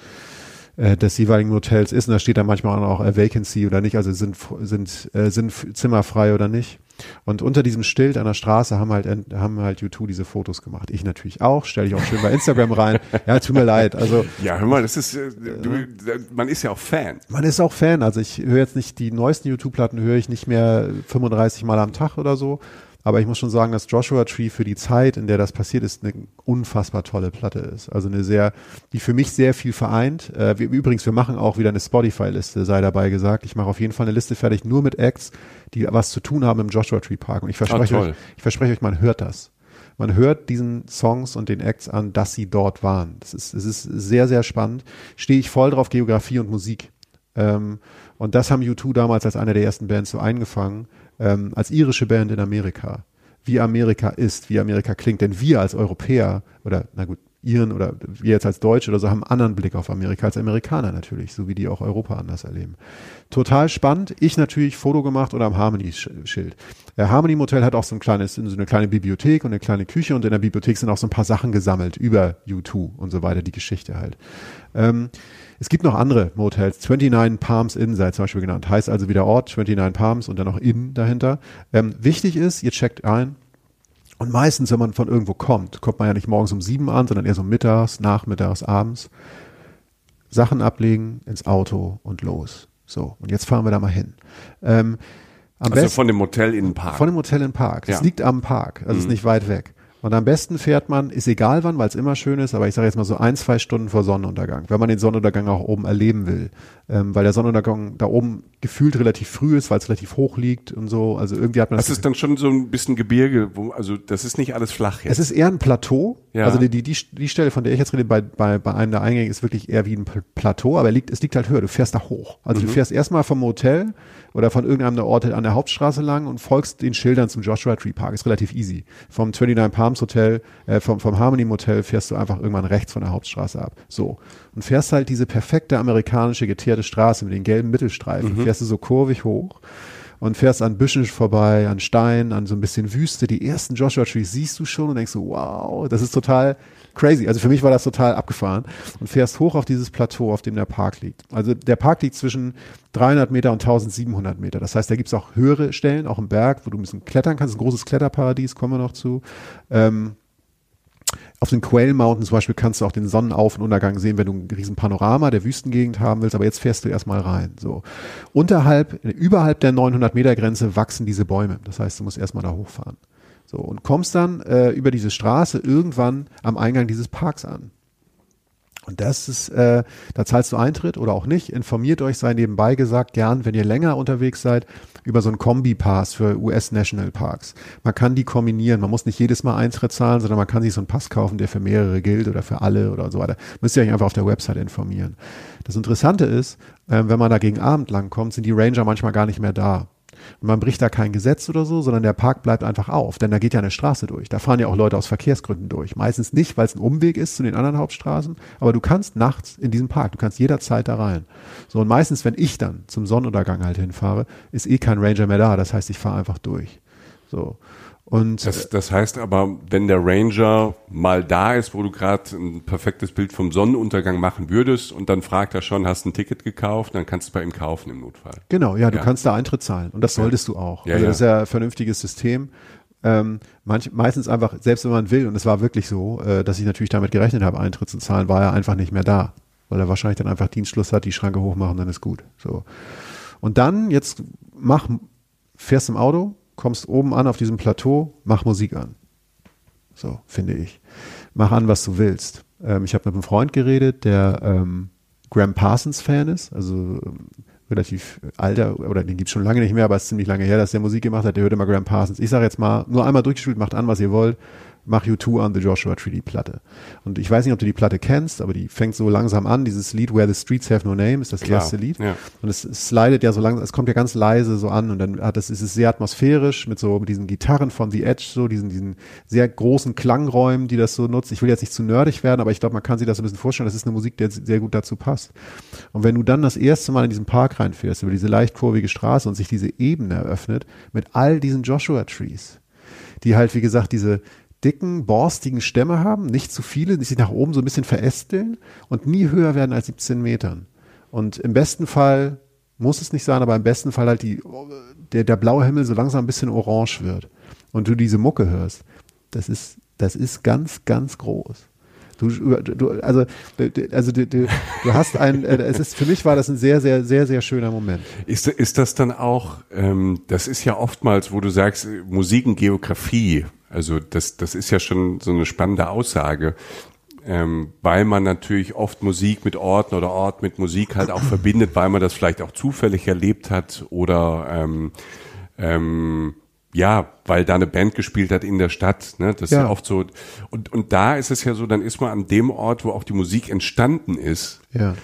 äh, des jeweiligen Hotels ist. Und da steht dann manchmal auch äh, Vacancy oder nicht, also sind, sind, äh, sind Zimmer frei oder nicht. Und unter diesem Schild an der Straße haben halt, haben halt U2 diese Fotos gemacht. Ich natürlich auch, stelle ich auch schön bei Instagram rein. *laughs* Ja, tut mir leid. Also Ja, hör mal, das ist, äh, du, man ist ja auch Fan. man ist auch Fan. Also ich höre jetzt nicht die neuesten YouTube-Platten, höre ich nicht mehr 35 Mal am Tag oder so. Aber ich muss schon sagen, dass Joshua Tree für die Zeit, in der das passiert ist, eine unfassbar tolle Platte ist. Also eine sehr, die für mich sehr viel vereint. Äh, wir, übrigens, wir machen auch wieder eine Spotify-Liste, sei dabei gesagt. Ich mache auf jeden Fall eine Liste fertig, nur mit Acts, die was zu tun haben im Joshua Tree Park. Und ich verspreche Ah, euch, ich verspreche euch, man hört das. Man hört diesen Songs und den Acts an, dass sie dort waren. Das ist, es ist sehr, sehr spannend. Stehe ich voll drauf, Geografie und Musik. Ähm, und das haben U2 damals als eine der ersten Bands so eingefangen, ähm, als irische Band in Amerika. Wie Amerika ist, wie Amerika klingt. Denn wir als Europäer, oder na gut, Iren oder wir jetzt als Deutsche oder so haben einen anderen Blick auf Amerika als Amerikaner natürlich, so wie die auch Europa anders erleben. Total spannend. Ich natürlich Foto gemacht oder am Harmony-Schild. Der Harmony Motel hat auch so ein kleines, so eine kleine Bibliothek und eine kleine Küche und in der Bibliothek sind auch so ein paar Sachen gesammelt über U2 und so weiter, die Geschichte halt. Ähm, es gibt noch andere Motels, 29 Palms Inn sei zum Beispiel genannt, heißt also wieder Ort, 29 Palms und dann noch Inn dahinter. Ähm, wichtig ist, ihr checkt ein, und meistens, wenn man von irgendwo kommt, kommt man ja nicht morgens um sieben an, sondern eher so mittags, nachmittags, abends. Sachen ablegen, ins Auto und los. So, und jetzt fahren wir da mal hin. Ähm, am also besten, von dem Hotel in den Park. Von dem Hotel in den Park. Es ja. liegt am Park, also mhm. ist nicht weit weg. Und am besten fährt man, ist egal wann, weil es immer schön ist, aber ich sage jetzt mal so ein, zwei Stunden vor Sonnenuntergang, wenn man den Sonnenuntergang auch oben erleben will. Ähm, weil der Sonnenuntergang da oben gefühlt relativ früh ist, weil es relativ hoch liegt und so. Also irgendwie hat man das. Das ist dann schon so ein bisschen Gebirge, wo, also das ist nicht alles flach jetzt. Es ist eher ein Plateau. Ja. Also die, die, die, die Stelle, von der ich jetzt rede, bei, bei, bei einem der Eingänge ist wirklich eher wie ein Plateau, aber er liegt, es liegt halt höher. Du fährst da hoch. Also mhm. du fährst erstmal vom Hotel oder von irgendeinem der Orte an der Hauptstraße lang und folgst den Schildern zum Joshua Tree Park. Ist relativ easy. Vom 29 Palms Hotel, äh, vom, vom Harmony Motel fährst du einfach irgendwann rechts von der Hauptstraße ab. So. Und fährst halt diese perfekte amerikanische geteerte Straße mit den gelben Mittelstreifen. Mhm. Fährst du so kurvig hoch und fährst an Büschen vorbei, an Steinen, an so ein bisschen Wüste. Die ersten Joshua Trees siehst du schon und denkst so, wow, das ist total crazy. Also für mich war das total abgefahren und fährst hoch auf dieses Plateau, auf dem der Park liegt. Also der Park liegt zwischen 300 Meter und 1700 Meter. Das heißt, da gibt's auch höhere Stellen, auch im Berg, wo du ein bisschen klettern kannst. Ein großes Kletterparadies, kommen wir noch zu. Ähm, auf den Quail Mountains zum Beispiel kannst du auch den Sonnenauf- und Untergang sehen, wenn du ein riesen Panorama der Wüstengegend haben willst, aber jetzt fährst du erstmal rein. So. Unterhalb, überhalb der 900 Meter Grenze wachsen diese Bäume. Das heißt, du musst erstmal da hochfahren. So, und kommst dann äh, über diese Straße irgendwann am Eingang dieses Parks an. Und das ist, äh, da zahlst du Eintritt oder auch nicht. Informiert euch, sei nebenbei gesagt, gern, wenn ihr länger unterwegs seid, über so einen Kombi-Pass für US National Parks. Man kann die kombinieren. Man muss nicht jedes Mal Eintritt zahlen, sondern man kann sich so einen Pass kaufen, der für mehrere gilt oder für alle oder so weiter. Müsst ihr euch einfach auf der Website informieren. Das Interessante ist, äh, wenn man da gegen Abend langkommt, sind die Ranger manchmal gar nicht mehr da. Und man bricht da kein Gesetz oder so, sondern der Park bleibt einfach auf, denn da geht ja eine Straße durch. Da fahren ja auch Leute aus Verkehrsgründen durch. Meistens nicht, weil es ein Umweg ist zu den anderen Hauptstraßen, aber du kannst nachts in diesen Park, du kannst jederzeit da rein. So und meistens, wenn ich dann zum Sonnenuntergang halt hinfahre, ist eh kein Ranger mehr da. Das heißt, ich fahre einfach durch. So. Und das, das heißt aber, wenn der Ranger mal da ist, wo du gerade ein perfektes Bild vom Sonnenuntergang machen würdest und dann fragt er schon, hast du ein Ticket gekauft, dann kannst du bei ihm kaufen im Notfall. Genau, ja, du ja. kannst da Eintritt zahlen und das solltest du auch. Ja, also das ist ja ein vernünftiges System. Ähm, manch, meistens einfach, selbst wenn man will, und es war wirklich so, äh, dass ich natürlich damit gerechnet habe, Eintritt zu zahlen, war er einfach nicht mehr da, weil er wahrscheinlich dann einfach Dienstschluss hat, die Schranke hochmachen, dann ist gut. So. Und dann, jetzt mach, fährst im Auto, kommst oben an auf diesem Plateau, mach Musik an. So, finde ich. Mach an, was du willst. Ähm, ich habe mit einem Freund geredet, der ähm, Graham Parsons Fan ist, also ähm, relativ alter, oder den gibt's schon lange nicht mehr, aber es ist ziemlich lange her, dass der Musik gemacht hat, der hört immer Graham Parsons. Ich sage jetzt mal, nur einmal durchgespielt, macht an, was ihr wollt mach U2 an The Joshua Tree, die Platte. Und ich weiß nicht, ob du die Platte kennst, aber die fängt so langsam an. Dieses Lied Where the Streets Have No Name ist das Klar, erste Lied. Ja. Und es, slidet ja so langsam, es kommt ja ganz leise so an und dann hat es, ist es sehr atmosphärisch mit so, mit diesen Gitarren von The Edge, so diesen, diesen sehr großen Klangräumen, die das so nutzt. Ich will jetzt nicht zu nerdig werden, aber ich glaube, man kann sich das ein bisschen vorstellen. Das ist eine Musik, die sehr gut dazu passt. Und wenn du dann das erste Mal in diesen Park reinfährst, über diese leicht kurvige Straße und sich diese Ebene eröffnet mit all diesen Joshua Trees, die halt, wie gesagt, diese, dicken, borstigen Stämme haben, nicht zu viele, die sich nach oben so ein bisschen verästeln und nie höher werden als 17 Metern. Und im besten Fall muss es nicht sein, aber im besten Fall halt die, der, der blaue Himmel so langsam ein bisschen orange wird und du diese Mucke hörst. Das ist, das ist ganz, ganz groß. Du, du, also, also du, du, du hast ein, äh, es ist, für mich war das ein sehr, sehr, sehr, sehr schöner Moment. Ist, ist das dann auch, ähm, das ist ja oftmals, wo du sagst, Musik und Geografie, also das, das ist ja schon so eine spannende Aussage, ähm, weil man natürlich oft Musik mit Orten oder Ort mit Musik halt auch verbindet, weil man das vielleicht auch zufällig erlebt hat oder ähm, ähm, ja, weil da eine Band gespielt hat in der Stadt. Ne? Das ist ja oft so. Und, und da ist es ja so, dann ist man an dem Ort, wo auch die Musik entstanden ist. Ja.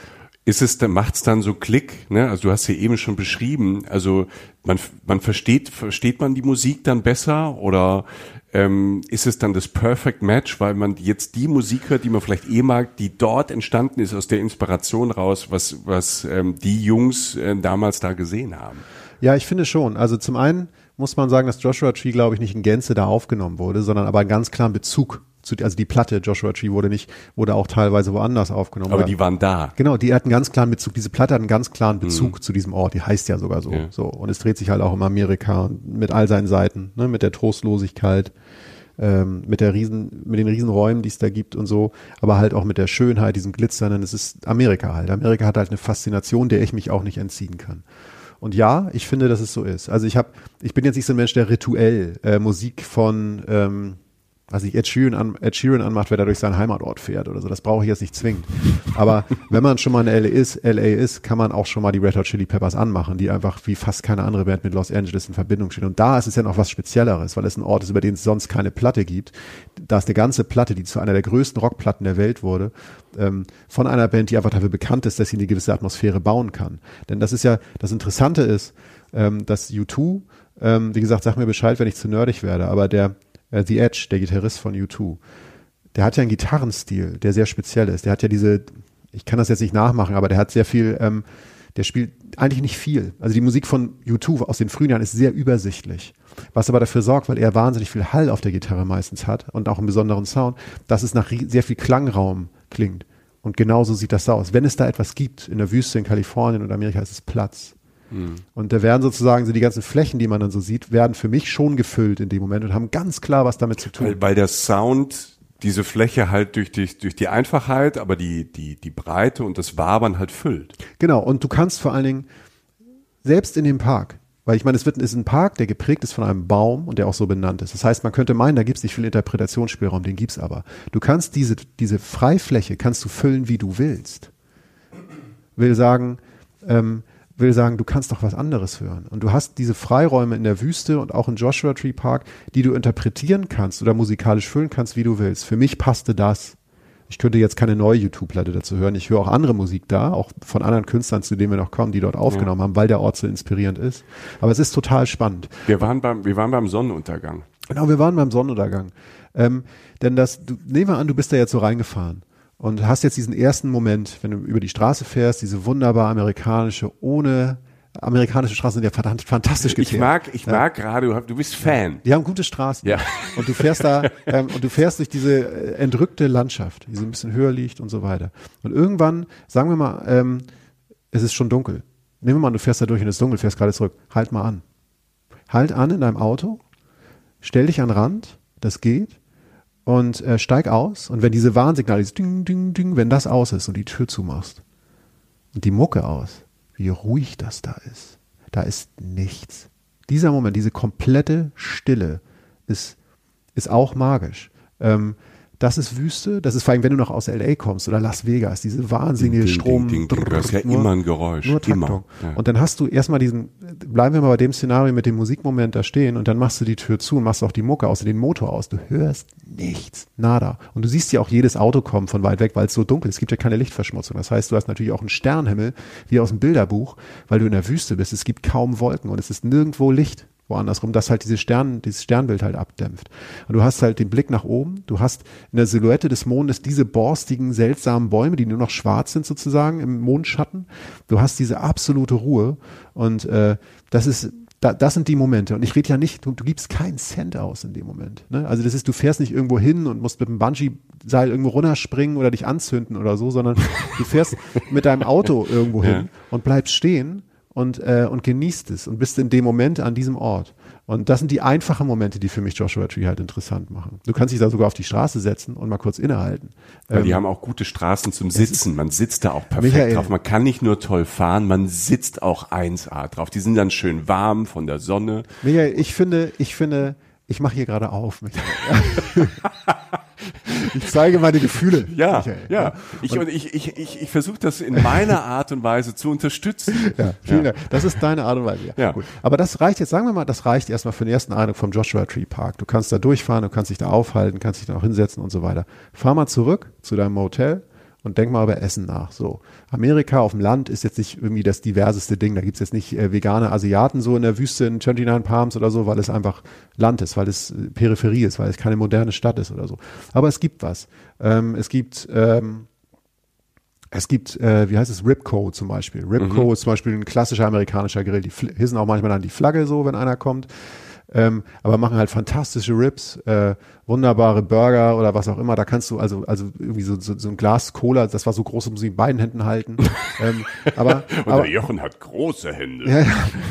Ist es, dann macht's dann so Klick, ne? Also du hast ja eben schon beschrieben. Also man, man versteht, versteht man die Musik dann besser oder ähm, ist es dann das Perfect Match, weil man jetzt die Musik hört, die man vielleicht eh mag, die dort entstanden ist, aus der Inspiration raus, was, was ähm, die Jungs äh, damals da gesehen haben. Ja, ich finde schon. Also zum einen muss man sagen, dass Joshua Tree, glaube ich, nicht in Gänze da aufgenommen wurde, sondern aber einen ganz klaren Bezug zu, also die Platte Joshua Tree wurde nicht, wurde auch teilweise woanders aufgenommen. Aber die waren da. Genau, die hatten ganz klaren Bezug, diese Platte hat einen ganz klaren Bezug mhm. zu diesem Ort, die heißt ja sogar so, Ja. so. Und es dreht sich halt auch um Amerika mit all seinen Seiten, ne, mit der Trostlosigkeit, ähm, mit der riesen, mit den Riesenräumen, die es da gibt und so, aber halt auch mit der Schönheit, diesem Glitzernden, es ist Amerika halt. Amerika hat halt eine Faszination, der ich mich auch nicht entziehen kann. Und ja, ich finde, dass es so ist. Also ich habe, ich bin jetzt nicht so ein Mensch, der rituell äh, Musik von ähm, was ich Ed Sheeran, an, Ed Sheeran anmacht, wenn er durch seinen Heimatort fährt oder so. Das brauche ich jetzt nicht zwingend. Aber *laughs* wenn man schon mal in LA ist, LA ist, kann man auch schon mal die Red Hot Chili Peppers anmachen, die einfach wie fast keine andere Band mit Los Angeles in Verbindung stehen. Und da ist es ja noch was Spezielleres, weil es ein Ort ist, über den es sonst keine Platte gibt. Da ist eine ganze Platte, die zu einer der größten Rockplatten der Welt wurde, ähm, von einer Band, die einfach dafür bekannt ist, dass sie eine gewisse Atmosphäre bauen kann. Denn das ist ja, das Interessante ist, ähm, dass U2, ähm, wie gesagt, sag mir Bescheid, wenn ich zu nerdig werde, aber der äh, The Edge, der Gitarrist von U2, der hat ja einen Gitarrenstil, der sehr speziell ist. Der hat ja diese, ich kann das jetzt nicht nachmachen, aber der hat sehr viel, ähm, der spielt eigentlich nicht viel. Also die Musik von U2 aus den frühen Jahren ist sehr übersichtlich. Was aber dafür sorgt, weil er wahnsinnig viel Hall auf der Gitarre meistens hat und auch einen besonderen Sound, dass es nach sehr viel Klangraum klingt. Und genauso sieht das aus. Wenn es da etwas gibt, in der Wüste in Kalifornien oder Amerika, ist es Platz. Und da werden sozusagen so die ganzen Flächen, die man dann so sieht, werden für mich schon gefüllt in dem Moment und haben ganz klar was damit zu tun. Weil, weil der Sound diese Fläche halt durch die, durch die Einfachheit, aber die, die, die Breite und das Wabern halt füllt. Genau, und du kannst vor allen Dingen selbst in dem Park, weil ich meine, es wird, ist ein Park, der geprägt ist von einem Baum und der auch so benannt ist. Das heißt, man könnte meinen, da gibt es nicht viel Interpretationsspielraum, den gibt's aber. Du kannst diese, diese Freifläche kannst du füllen, wie du willst. Will sagen, ähm, will sagen, du kannst doch was anderes hören. Und du hast diese Freiräume in der Wüste und auch in Joshua Tree Park, die du interpretieren kannst oder musikalisch füllen kannst, wie du willst. Für mich passte das. Ich könnte jetzt keine neue YouTube-Platte dazu hören. Ich höre auch andere Musik da, auch von anderen Künstlern, zu denen wir noch kommen, die dort aufgenommen haben, weil der Ort so inspirierend ist. Aber es ist total spannend. Wir waren beim, wir waren beim Sonnenuntergang. Genau, wir waren beim Sonnenuntergang. Ähm, denn das, du, nehmen wir an, du bist da jetzt so reingefahren und hast jetzt diesen ersten Moment, wenn du über die Straße fährst, diese wunderbar amerikanische, ohne amerikanische Straßen sind ja verdammt fantastisch Ich geteert. mag, ich mag gerade, du, bist Fan. Die haben gute Straßen. Ja. Und du fährst da, *laughs* ähm, und du fährst durch diese äh, entrückte Landschaft, die so ein bisschen höher liegt und so weiter. Und irgendwann, sagen wir mal, ähm, es ist schon dunkel. Nehmen wir mal du fährst da durch und es ist dunkel, fährst gerade zurück. Halt mal an. Halt an in deinem Auto, stell dich an den Rand, das geht, und äh, steig aus. Und wenn diese Warnsignale, dieses Ding, Ding, Ding, wenn das aus ist und die Tür zumachst und die Mucke aus, wie ruhig das da ist. Da ist nichts. Dieser Moment, diese komplette Stille ist, ist auch magisch. Ähm, das ist Wüste, das ist vor allem, wenn du noch aus L.A. kommst oder Las Vegas, diese wahnsinnige Ding, Strom. ding, ding. Hast ja immer ein Geräusch, Nur Taktung. immer, ja. Und dann hast du erstmal diesen, bleiben wir mal bei dem Szenario mit dem Musikmoment da stehen und dann machst du die Tür zu und machst auch die Mucke aus, den Motor aus. Du hörst nichts, nada. Und du siehst ja auch jedes Auto kommen von weit weg, weil es so dunkel ist. Es gibt ja keine Lichtverschmutzung. Das heißt, du hast natürlich auch einen Sternenhimmel, wie aus dem Bilderbuch, weil du in der Wüste bist. Es gibt kaum Wolken und es ist nirgendwo Licht woanders rum, das halt diese Stern, dieses Sternbild halt abdämpft. Und du hast halt den Blick nach oben, du hast in der Silhouette des Mondes diese borstigen, seltsamen Bäume, die nur noch schwarz sind sozusagen im Mondschatten. Du hast diese absolute Ruhe und äh, das ist da, das sind die Momente. Und ich rede ja nicht, du, du gibst keinen Cent aus in dem Moment. Ne? Also das ist, du fährst nicht irgendwo hin und musst mit einem Bungee-Seil irgendwo runterspringen oder dich anzünden oder so, sondern du fährst *laughs* mit deinem Auto irgendwo hin und bleibst stehen und, äh, und genießt es und bist in dem Moment an diesem Ort. Und das sind die einfachen Momente, die für mich Joshua Tree halt interessant machen. Du kannst dich da sogar auf die Straße setzen und mal kurz innehalten. Weil die Ähm, haben auch gute Straßen zum Sitzen. Man sitzt da auch perfekt Michael. drauf. Man kann nicht nur toll fahren, man sitzt auch 1A drauf. Die sind dann schön warm von der Sonne. Michael, ich finde, ich finde, ich mache hier gerade auf, Michael. *laughs* *laughs* ich zeige meine Gefühle. Ja, Michael. ja. Ich, und ich, ich, ich, ich versuche das in meiner Art und Weise zu unterstützen. Ja, vielen Dank. Das ist deine Art und Weise. Ja, Ja. Gut. Aber das reicht jetzt, sagen wir mal, das reicht erstmal für den ersten Eindruck vom Joshua Tree Park. Du kannst da durchfahren, du kannst dich da aufhalten, kannst dich da auch hinsetzen und so weiter. Fahr mal zurück zu deinem Motel und denk mal über Essen nach. So. Amerika auf dem Land ist jetzt nicht irgendwie das diverseste Ding. Da gibt's jetzt nicht äh, vegane Asiaten so in der Wüste in 29 Palms oder so, weil es einfach Land ist, weil es äh, Peripherie ist, weil es keine moderne Stadt ist oder so. Aber es gibt was. Ähm, es gibt ähm, es gibt, äh, wie heißt es, Ripco zum Beispiel. Ripco Mhm. ist zum Beispiel ein klassischer amerikanischer Grill. Die hissen auch manchmal dann die Flagge so, wenn einer kommt. Ähm, aber machen halt fantastische Rips, äh, wunderbare Burger oder was auch immer. Da kannst du also also irgendwie so, so, so ein Glas Cola, das war so groß, das muss ich in beiden Händen halten. *laughs* ähm, aber, Und aber der Jochen hat große Hände. ja, ja,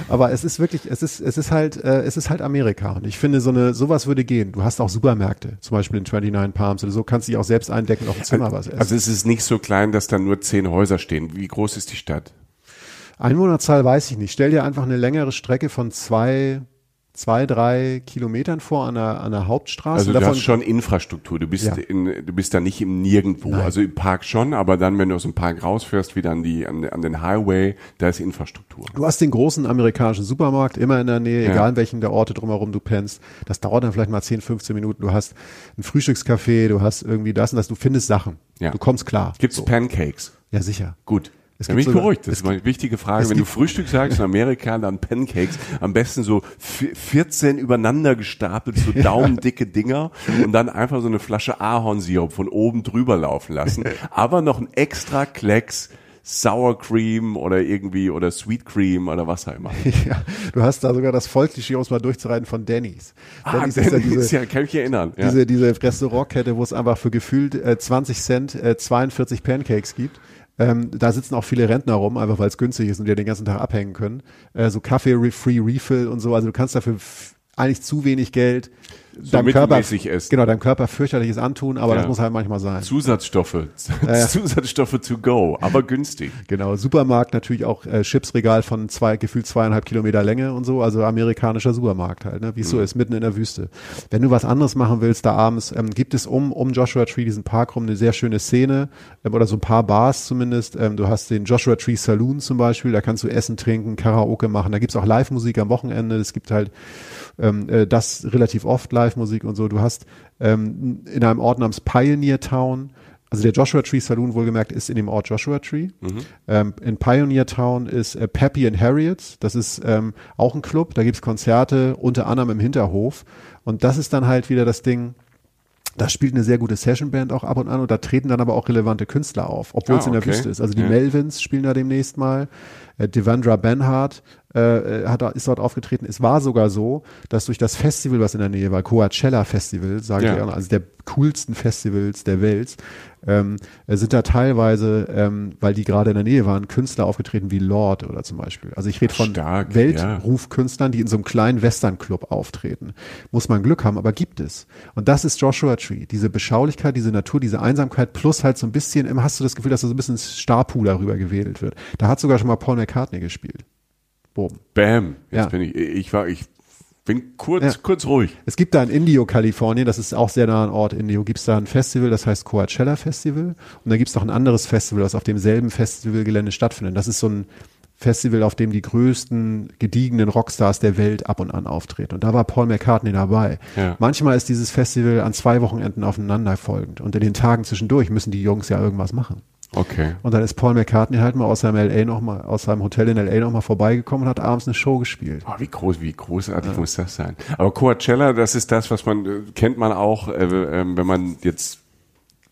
aber es ist wirklich, es ist, es ist halt, äh, es ist halt Amerika. Und ich finde, so eine, sowas würde gehen. Du hast auch Supermärkte, zum Beispiel in 29 Palms oder so, kannst dich auch selbst eindecken auf dem Zimmer was essen. Also es ist nicht so klein, dass da nur zehn Häuser stehen. Wie groß ist die Stadt? Einwohnerzahl weiß ich nicht. Stell dir einfach eine längere Strecke von zwei, zwei, drei Kilometern vor an der, an der Hauptstraße. Also du Davon- hast schon Infrastruktur. Du bist Ja. in, du bist da nicht im Nirgendwo. Nein. Also im Park schon, aber dann, wenn du aus dem Park rausfährst, wieder an die, an, an den Highway, da ist Infrastruktur. Du hast den großen amerikanischen Supermarkt immer in der Nähe, Ja. egal in welchen der Orte drumherum du pennst. Das dauert dann vielleicht mal 10, 15 Minuten. Du hast ein Frühstückscafé, du hast irgendwie das und das. Du findest Sachen. Ja. Du kommst klar. Gibt's So. Pancakes? Ja, sicher. Gut. Es gibt bin ich beruhigt. Das ist mal eine wichtige Frage. Wenn du Frühstück sagst in Amerika, dann Pancakes. Am besten so vi- 14 übereinander gestapelt, so *laughs* daumendicke Dinger und dann einfach so eine Flasche Ahornsirup von oben drüber laufen lassen. *laughs* Aber noch ein extra Klecks Sour Cream oder irgendwie oder Sweet Cream oder was auch immer. *laughs* Ja, du hast da sogar das Vollklischee, um es mal durchzureiten, von Denny's. Ah, Denny's ist ja diese, ja, kann ich mich erinnern. Ja. diese, diese Restaurantkette, wo es einfach für gefühlt äh, 20 Cent äh, 42 Pancakes gibt. Ähm, da sitzen auch viele Rentner rum, einfach weil es günstig ist und die den ganzen Tag abhängen können. Äh, so Kaffee-Free Refill und so. Also du kannst dafür eigentlich zu wenig Geld deinem Körper, essen. genau, deinem Körper fürchterliches antun, aber Ja. das muss halt manchmal sein. Zusatzstoffe, *laughs* ja. *laughs* Zusatzstoffe to go, aber günstig. Genau, Supermarkt natürlich auch äh, Chipsregal von zwei, gefühlt zweieinhalb Kilometer Länge und so, also amerikanischer Supermarkt halt, ne, wie es so ist, mitten in der Wüste. Wenn du was anderes machen willst, da abends, ähm, gibt es um, um Joshua Tree, diesen Park rum, eine sehr schöne Szene, ähm, oder so ein paar Bars zumindest. Ähm, du hast den Joshua Tree Saloon zum Beispiel, da kannst du essen, trinken, Karaoke machen, da gibt's auch Live-Musik am Wochenende, es gibt halt ähm, äh, das relativ oft Live-Musik und so. Du hast ähm, in einem Ort namens Pioneer Town, also der Joshua Tree Saloon wohlgemerkt ist in dem Ort Joshua Tree. Ähm, in Pioneer Town ist äh, Pappy and Harriet. Das ist ähm, auch ein Club. Da gibt's Konzerte, unter anderem im Hinterhof. Und das ist dann halt wieder das Ding. Da spielt eine sehr gute Sessionband auch ab und an und da treten dann aber auch relevante Künstler auf, obwohl Ah, es in der okay. Wüste ist. Also die Ja. Melvins spielen da demnächst mal. Äh, Devendra Benhart äh, hat, da- ist dort aufgetreten. Es war sogar so, dass durch das Festival, was in der Nähe war, Coachella Festival, sage Ja. ich auch, also der coolsten Festivals der Welt, ähm, äh, sind da teilweise, ähm, weil die gerade in der Nähe waren, Künstler aufgetreten wie Lord oder zum Beispiel. Also ich rede von Stark, Weltrufkünstlern, die in so einem kleinen Western-Club auftreten. Muss man Glück haben, aber gibt es. Und das ist Joshua Tree. Diese Beschaulichkeit, diese Natur, diese Einsamkeit plus halt so ein bisschen, immer hast du das Gefühl, dass da so ein bisschen Starpuder rüber gewedelt wird. Da hat sogar schon mal Paul McCartney gespielt. Boom. Bam. Jetzt Ja. bin ich, ich war, ich bin kurz, Ja. kurz ruhig. Es gibt da in Indio, Kalifornien, das ist auch sehr nah an Ort Indio, gibt es da ein Festival, das heißt Coachella Festival. Und da gibt es noch ein anderes Festival, das auf demselben Festivalgelände stattfindet. Das ist so ein Festival, auf dem die größten, gediegenen Rockstars der Welt ab und an auftreten. Und da war Paul McCartney dabei. Ja. Manchmal ist dieses Festival an zwei Wochenenden aufeinander folgend. Und in den Tagen zwischendurch müssen die Jungs ja irgendwas machen. Okay. Und dann ist Paul McCartney halt mal aus seinem LA noch mal, aus seinem Hotel in LA noch mal vorbeigekommen und hat abends eine Show gespielt. Oh, wie groß, wie großartig muss das sein? Aber Coachella, das ist das, was man äh, kennt man auch, äh, ähm, wenn man jetzt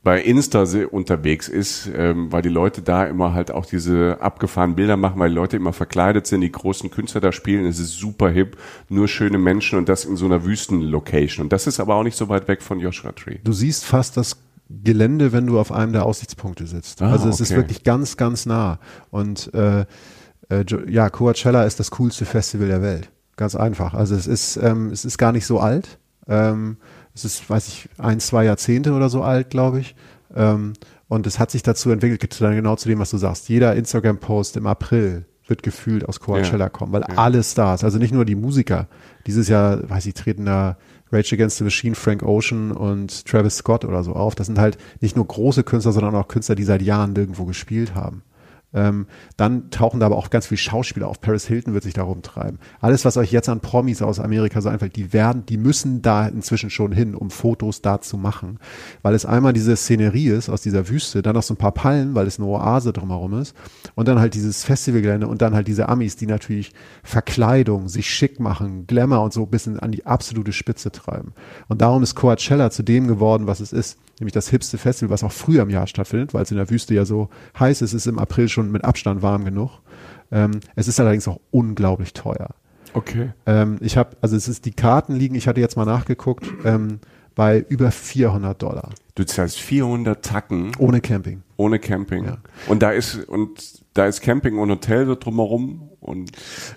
bei Insta unterwegs ist, ähm, weil die Leute da immer halt auch diese abgefahrenen Bilder machen, weil die Leute immer verkleidet sind, die großen Künstler da spielen, es ist super hip, nur schöne Menschen und das in so einer Wüstenlocation. Und das ist aber auch nicht so weit weg von Joshua Tree. Du siehst fast das Gelände, wenn du auf einem der Aussichtspunkte sitzt. Ah, also es ist okay. wirklich ganz, ganz nah. Und äh, äh, ja, Coachella ist das coolste Festival der Welt. Ganz einfach. Also es ist, ähm, es ist gar nicht so alt. Ähm, es ist, weiß ich, ein, zwei Jahrzehnte oder so alt, glaube ich. Ähm, und es hat sich dazu entwickelt, genau zu dem, was du sagst. Jeder Instagram-Post im April wird gefühlt aus Coachella Ja. kommen, weil alle Stars, also nicht nur die Musiker, dieses Jahr, weiß ich, treten da Rage Against the Machine, Frank Ocean und Travis Scott oder so auf. Das sind halt nicht nur große Künstler, sondern auch Künstler, die seit Jahren nirgendwo gespielt haben. Ähm, dann tauchen da aber auch ganz viele Schauspieler auf. Paris Hilton wird sich da rumtreiben. Alles, was euch jetzt an Promis aus Amerika so einfällt, die werden, die müssen da inzwischen schon hin, um Fotos da zu machen. Weil es einmal diese Szenerie ist aus dieser Wüste, dann noch so ein paar Palmen, weil es eine Oase drumherum ist. Und dann halt dieses Festivalgelände und dann halt diese Amis, die natürlich Verkleidung, sich schick machen, Glamour und so ein bisschen an die absolute Spitze treiben. Und darum ist Coachella zu dem geworden, was es ist nämlich das hipste Festival, was auch früher im Jahr stattfindet, weil es in der Wüste ja so heiß ist, ist im April schon mit Abstand warm genug. Ähm, es ist allerdings auch unglaublich teuer. Okay. Ähm, ich habe, also es ist, die Karten liegen, ich hatte jetzt mal nachgeguckt, ähm, bei über 400 Dollar. Du zahlst 400 Tacken. Ohne Camping. Ohne Camping. Ja. Und da ist, und da ist Camping und Hotel so drumherum und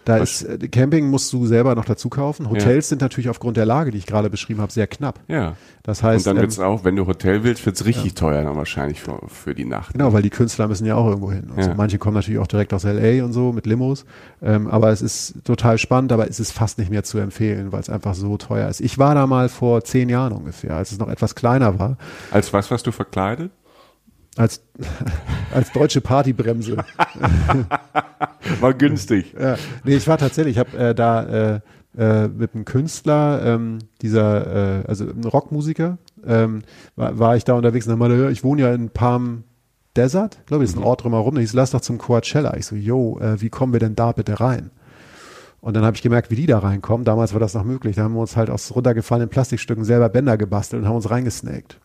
da ist äh, Camping musst du selber noch dazu kaufen. Hotels ja. sind natürlich aufgrund der Lage, die ich gerade beschrieben habe, sehr knapp. Ja. Das heißt, und dann wird's ähm, auch, wenn du Hotel willst, wird's richtig ja. teuer dann wahrscheinlich für, für die Nacht. Genau, weil die Künstler müssen ja auch irgendwo hin. Ja. So. Manche kommen natürlich auch direkt aus LA und so mit Limos. Ähm, aber es ist total spannend, aber es ist fast nicht mehr zu empfehlen, weil es einfach so teuer ist. Ich war da mal vor zehn Jahren ungefähr, als es noch etwas kleiner war. Als was warst du verkleidet? Als, *laughs* als deutsche Partybremse. *laughs* War günstig. Ja, nee, ich war tatsächlich, ich habe äh, da äh, äh, mit einem Künstler, ähm, dieser, äh, also ein Rockmusiker, ähm, war, war ich da unterwegs und dann meinte, ich wohne ja in Palm Desert, glaube ich, ist ein mhm. Ort drumherum. Ich so, lass doch zum Coachella. Ich so, yo, äh, wie kommen wir denn da bitte rein? Und dann habe ich gemerkt, wie die da reinkommen. Damals war das noch möglich. Da haben wir uns halt aus runtergefallenen Plastikstücken selber Bänder gebastelt und haben uns reingesnaked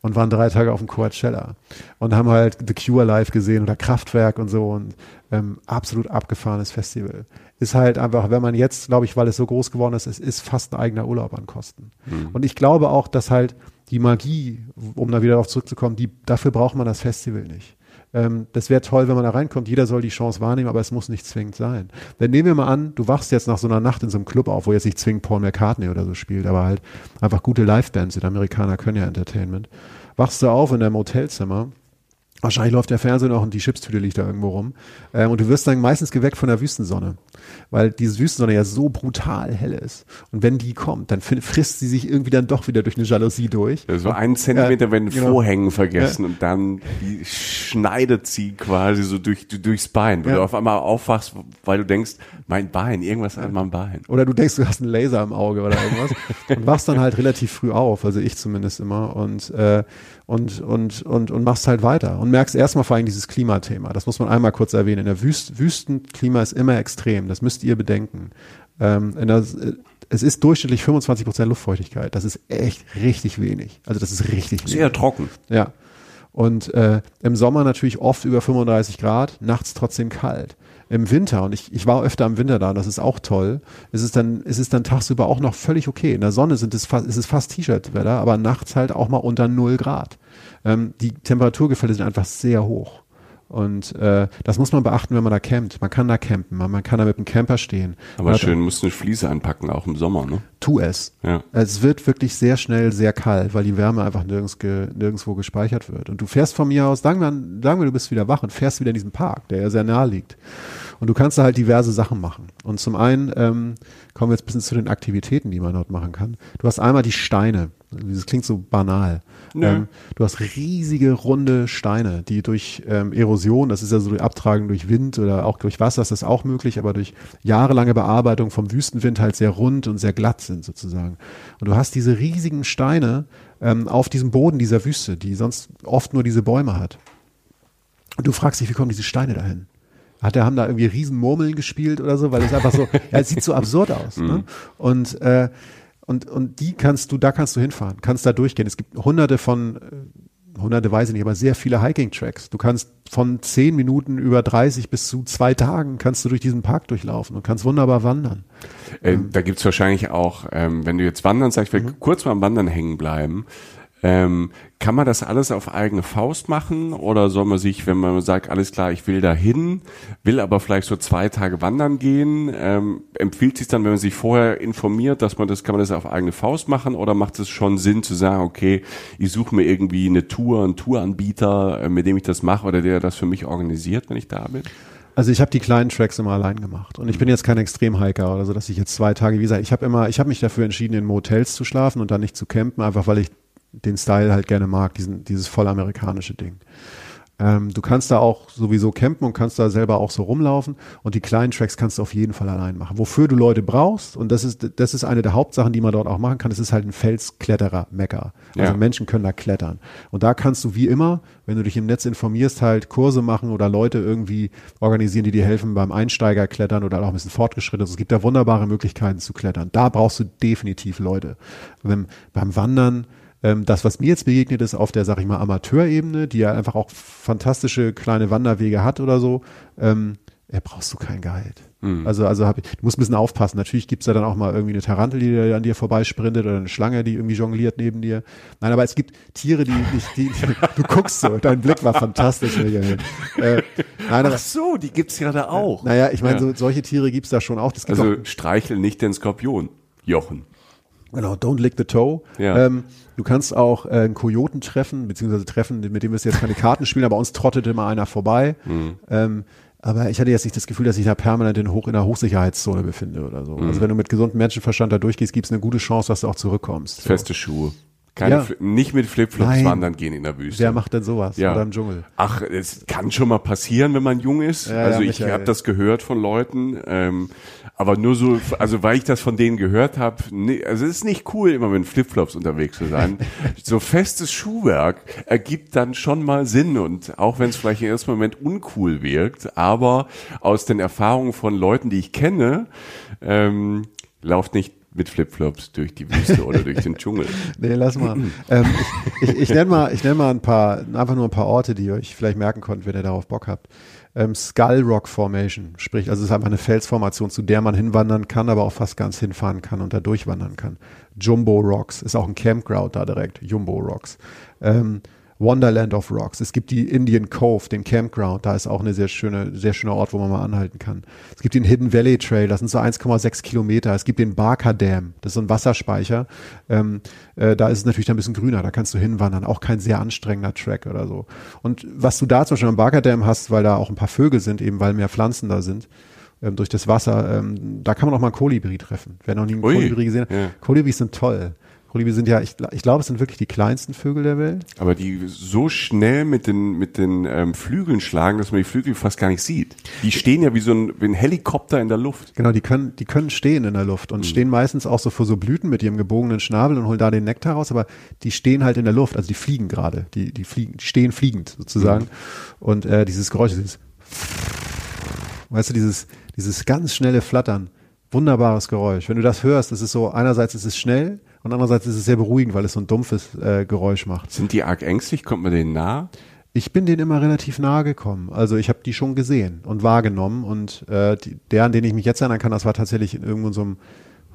und waren drei Tage auf dem Coachella und haben halt The Cure live gesehen oder Kraftwerk und so und ähm, absolut abgefahrenes Festival. Ist halt einfach, wenn man jetzt, glaube ich, weil es so groß geworden ist, es ist fast ein eigener Urlaub an Kosten. Mhm. Und ich glaube auch, dass halt die Magie, um da wieder darauf zurückzukommen, die, dafür braucht man das Festival nicht. Ähm, das wäre toll, wenn man da reinkommt. Jeder soll die Chance wahrnehmen, aber es muss nicht zwingend sein. Dann nehmen wir mal an, du wachst jetzt nach so einer Nacht in so einem Club auf, wo jetzt nicht zwingend Paul McCartney oder so spielt, aber halt einfach gute Livebands sind. Amerikaner können ja Entertainment. Wachst du auf in deinem Hotelzimmer Wahrscheinlich läuft der Fernseher noch und die Chipstüte liegt da irgendwo rum. Ähm, und du wirst dann meistens geweckt von der Wüstensonne, weil diese Wüstensonne ja so brutal hell ist. Und wenn die kommt, dann frisst sie sich irgendwie dann doch wieder durch eine Jalousie durch. So einen Zentimeter ja, werden genau. Vorhängen vergessen ja. und dann schneidet sie quasi so durch, durchs Bein, wenn ja. du auf einmal aufwachst, weil du denkst, mein Bein, irgendwas an meinem Bein. Oder du denkst, du hast einen Laser im Auge oder irgendwas *laughs* und wachst dann halt relativ früh auf, also ich zumindest immer und äh, und, und, und, und machst halt weiter und merkst erstmal vor allem dieses Klimathema. Das muss man einmal kurz erwähnen. In der Wüst, Wüstenklima ist immer extrem. Das müsst ihr bedenken. Ähm, der, es ist durchschnittlich 25 Prozent Luftfeuchtigkeit. Das ist echt richtig wenig. Also das ist richtig wenig. Sehr trocken. Ja. Und äh, im Sommer natürlich oft über 35 Grad, nachts trotzdem kalt im Winter, und ich, ich war öfter im Winter da, das ist auch toll, ist es dann, ist es dann tagsüber auch noch völlig okay. In der Sonne sind es fast, ist es fast T-Shirt-Wetter, aber nachts halt auch mal unter 0 Grad. Ähm, die Temperaturgefälle sind einfach sehr hoch. Und äh, das muss man beachten, wenn man da campt. Man kann da campen, man, man kann da mit dem Camper stehen. Aber man schön, musst du eine Fliese einpacken, auch im Sommer, ne? Tu es. Ja. Es wird wirklich sehr schnell sehr kalt, weil die Wärme einfach nirgends ge, nirgendwo gespeichert wird. Und du fährst von mir aus, sagen wir, sagen wir, du bist wieder wach und fährst wieder in diesen Park, der ja sehr nahe liegt. Und du kannst da halt diverse Sachen machen. Und zum einen ähm, kommen wir jetzt ein bisschen zu den Aktivitäten, die man dort machen kann. Du hast einmal die Steine. Das klingt so banal. Ähm, du hast riesige runde Steine, die durch ähm, Erosion, das ist ja so die Abtragung durch Wind oder auch durch Wasser, ist das auch möglich, aber durch jahrelange Bearbeitung vom Wüstenwind halt sehr rund und sehr glatt sind sozusagen. Und du hast diese riesigen Steine ähm, auf diesem Boden dieser Wüste, die sonst oft nur diese Bäume hat. Und du fragst dich, wie kommen diese Steine dahin? Hat der haben da irgendwie Riesenmurmeln gespielt oder so, weil es einfach so, *laughs* ja, es sieht so absurd aus. Ne? Mhm. Und äh, und, und die kannst du, da kannst du hinfahren, kannst da durchgehen. Es gibt hunderte von, äh, hunderte weiß ich nicht, aber sehr viele Hiking-Tracks. Du kannst von zehn Minuten über 30 bis zu zwei Tagen kannst du durch diesen Park durchlaufen und kannst wunderbar wandern. Äh, ähm, da gibt's wahrscheinlich auch, ähm, wenn du jetzt wandern sagst, ich will mhm. kurz mal am Wandern hängen bleiben, ähm, kann man das alles auf eigene Faust machen? Oder soll man sich, wenn man sagt, alles klar, ich will dahin, will aber vielleicht so zwei Tage wandern gehen, ähm, empfiehlt sich dann, wenn man sich vorher informiert, dass man das, kann man das auf eigene Faust machen? Oder macht es schon Sinn zu sagen, okay, ich suche mir irgendwie eine Tour, einen Touranbieter, äh, mit dem ich das mache oder der das für mich organisiert, wenn ich da bin? Also ich habe die kleinen Tracks immer allein gemacht. Und ich bin jetzt kein Extremhiker oder so, dass ich jetzt zwei Tage, wie gesagt, ich habe immer, ich habe mich dafür entschieden, in Motels zu schlafen und dann nicht zu campen, einfach weil ich den Style halt gerne mag, diesen, dieses voll amerikanische Ding. Ähm, du kannst da auch sowieso campen und kannst da selber auch so rumlaufen und die kleinen Tracks kannst du auf jeden Fall allein machen. Wofür du Leute brauchst und das ist das ist eine der Hauptsachen, die man dort auch machen kann. Es ist halt ein Felskletterer-Mecker. Also Ja. Menschen können da klettern und da kannst du wie immer, wenn du dich im Netz informierst, halt Kurse machen oder Leute irgendwie organisieren, die dir helfen beim Einsteigerklettern oder auch ein bisschen fortgeschritten. Also es gibt da wunderbare Möglichkeiten zu klettern. Da brauchst du definitiv Leute. Beim, beim Wandern ähm, das, was mir jetzt begegnet ist, auf der, sag ich mal, Amateurebene, die ja einfach auch fantastische kleine Wanderwege hat oder so, ähm, ja, brauchst du keinen Guide. Also, also hab ich, du musst ein bisschen aufpassen. Natürlich gibt's da dann auch mal irgendwie eine Tarantel, die an dir vorbeisprintet oder eine Schlange, die irgendwie jongliert neben dir. Nein, aber es gibt Tiere, die, die, die, *laughs* du guckst so, dein Blick war fantastisch, Michael. Äh, nein, Ach so, die gibt's ja da auch. naja, ich meine, Ja. so, solche Tiere gibt's da schon auch. Also auch, streichel nicht den Skorpion, Jochen. Genau, don't lick the toe. Ja. Ähm, du kannst auch äh, einen Kojoten treffen, beziehungsweise treffen, mit dem wirst du jetzt keine Karten spielen, aber uns trottete mal einer vorbei. Mhm. Ähm, aber ich hatte jetzt nicht das Gefühl, dass ich da permanent in, hoch, in einer Hochsicherheitszone befinde oder so. Mhm. Also wenn du mit gesundem Menschenverstand da durchgehst, gibt's eine gute Chance, dass du auch zurückkommst. So. Feste Schuhe. Keine Ja. Nicht mit Flipflops wandern gehen in der Wüste. Wer macht denn sowas? ja. Oder im Dschungel? Ach, es kann schon mal passieren, wenn man jung ist. Ja, also ich habe das gehört von Leuten, ähm, aber nur so, also weil ich das von denen gehört habe, nee, also es ist nicht cool, immer mit Flipflops unterwegs zu sein. *laughs* so festes Schuhwerk ergibt dann schon mal Sinn und auch wenn es vielleicht im ersten Moment uncool wirkt, aber aus den Erfahrungen von Leuten, die ich kenne, ähm, lauft nicht mit Flipflops durch die Wüste oder durch den Dschungel. *laughs* Nee, lass mal. ähm, ich ich, ich nenne mal, ich nenn mal ein paar, einfach nur ein paar Orte, die ihr euch vielleicht merken könnt, wenn ihr darauf Bock habt. Ähm, Skull Rock Formation, sprich, also es ist einfach eine Felsformation, zu der man hinwandern kann, aber auch fast ganz hinfahren kann und da durchwandern kann. Jumbo Rocks ist auch ein Campground da direkt, Jumbo Rocks. Ähm, Wonderland of Rocks. Es gibt die Indian Cove, den Campground. Da ist auch eine sehr schöne, sehr schöner Ort, wo man mal anhalten kann. Es gibt den Hidden Valley Trail. Das sind so 1,6 Kilometer. Es gibt den Barker Dam. Das ist so ein Wasserspeicher. Ähm, äh, da ist es natürlich dann ein bisschen grüner. Da kannst du hinwandern. Auch kein sehr anstrengender Track oder so. Und was du da zum Beispiel am Barker Dam hast, weil da auch ein paar Vögel sind, eben weil mehr Pflanzen da sind, ähm, durch das Wasser, ähm, da kann man auch mal einen Kolibri treffen. Wer noch nie einen Ui, Kolibri gesehen hat. ja. Kolibris sind toll. Kolibri sind ja, ich, ich glaube, es sind wirklich die kleinsten Vögel der Welt. Aber die so schnell mit den, mit den ähm, Flügeln schlagen, dass man die Flügel fast gar nicht sieht. Die stehen ja wie so ein, wie ein Helikopter in der Luft. Genau, die können, die können stehen in der Luft und stehen meistens auch so vor so Blüten mit ihrem gebogenen Schnabel und holen da den Nektar raus, aber die stehen halt in der Luft, also die fliegen gerade, die, die fliegen, die stehen fliegend sozusagen. Und äh, dieses Geräusch, dieses, weißt du, dieses, dieses ganz schnelle Flattern, wunderbares Geräusch. Wenn du das hörst, ist es so, einerseits ist es schnell und andererseits ist es sehr beruhigend, weil es so ein dumpfes äh, Geräusch macht. Sind die arg ängstlich? Kommt man denen nah? Ich bin denen immer relativ nahe gekommen. Also ich habe die schon gesehen und wahrgenommen. Und äh, die, der, an den ich mich jetzt erinnern kann, das war tatsächlich in irgendeinem so einem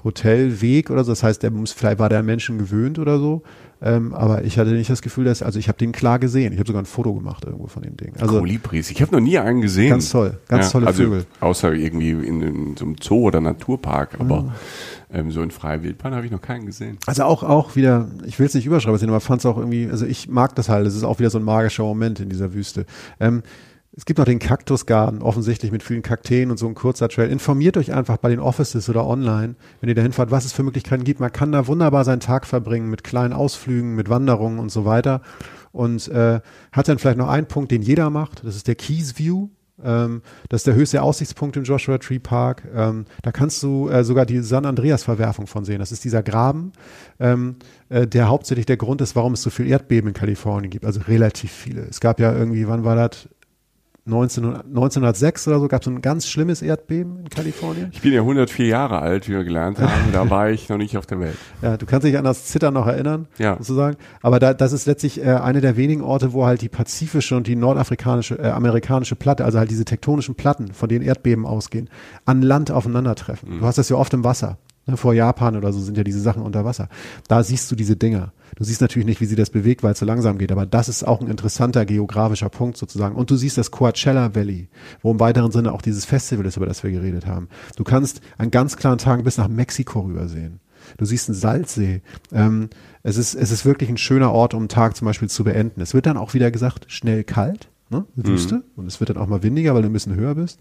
Hotelweg oder so. Das heißt, der muss, vielleicht war der an Menschen gewöhnt oder so. Ähm, aber ich hatte nicht das Gefühl, dass, also ich habe den klar gesehen. Ich habe sogar ein Foto gemacht irgendwo von dem Ding. Also Kolibris. Ich habe noch nie einen gesehen. Ganz toll. Ganz tolle also, Vögel. Außer irgendwie in, in so einem Zoo oder Naturpark. Aber ähm, so in freier Wildbahn habe ich noch keinen gesehen. Also auch, auch wieder, ich will es nicht überschreiben aber fand es auch irgendwie, also ich mag das halt, es ist auch wieder so ein magischer Moment in dieser Wüste. Ähm, es gibt noch den Kaktusgarten, offensichtlich mit vielen Kakteen und so ein kurzer Trail. Informiert euch einfach bei den Offices oder online, wenn ihr da hinfahrt, was es für Möglichkeiten gibt. Man kann da wunderbar seinen Tag verbringen mit kleinen Ausflügen, mit Wanderungen und so weiter. Und äh, hat dann vielleicht noch einen Punkt, den jeder macht. Das ist der Keys View. Ähm, das ist der höchste Aussichtspunkt im Joshua Tree Park. Ähm, da kannst du äh, sogar die San Andreas Verwerfung von sehen. Das ist dieser Graben, ähm, äh, der hauptsächlich der Grund ist, warum es so viel Erdbeben in Kalifornien gibt. Also relativ viele. Es gab ja irgendwie, wann war das? 19, 1906 oder so gab es ein ganz schlimmes Erdbeben in Kalifornien. Ich bin ja 104 Jahre alt, wie wir gelernt haben. Da war ich noch nicht auf der Welt. Ja, du kannst dich an das Zittern noch erinnern, Ja. sozusagen. Aber da, das ist letztlich äh, eine der wenigen Orte, wo halt die pazifische und die nordafrikanische, äh, amerikanische Platte, also halt diese tektonischen Platten, von denen Erdbeben ausgehen, an Land aufeinandertreffen. Du hast das ja oft im Wasser. Ne, vor Japan oder so sind ja diese Sachen unter Wasser. Da siehst du diese Dinger. Du siehst natürlich nicht, wie sie das bewegt, weil es so langsam geht, aber das ist auch ein interessanter geografischer Punkt sozusagen. Und du siehst das Coachella Valley, wo im weiteren Sinne auch dieses Festival ist, über das wir geredet haben. Du kannst an ganz klaren Tagen bis nach Mexiko rübersehen. Du siehst einen Salzsee. Ähm, es, ist, es ist wirklich ein schöner Ort, um einen Tag zum Beispiel zu beenden. Es wird dann auch wieder gesagt, schnell kalt, ne? Wüste. Und es wird dann auch mal windiger, weil du ein bisschen höher bist.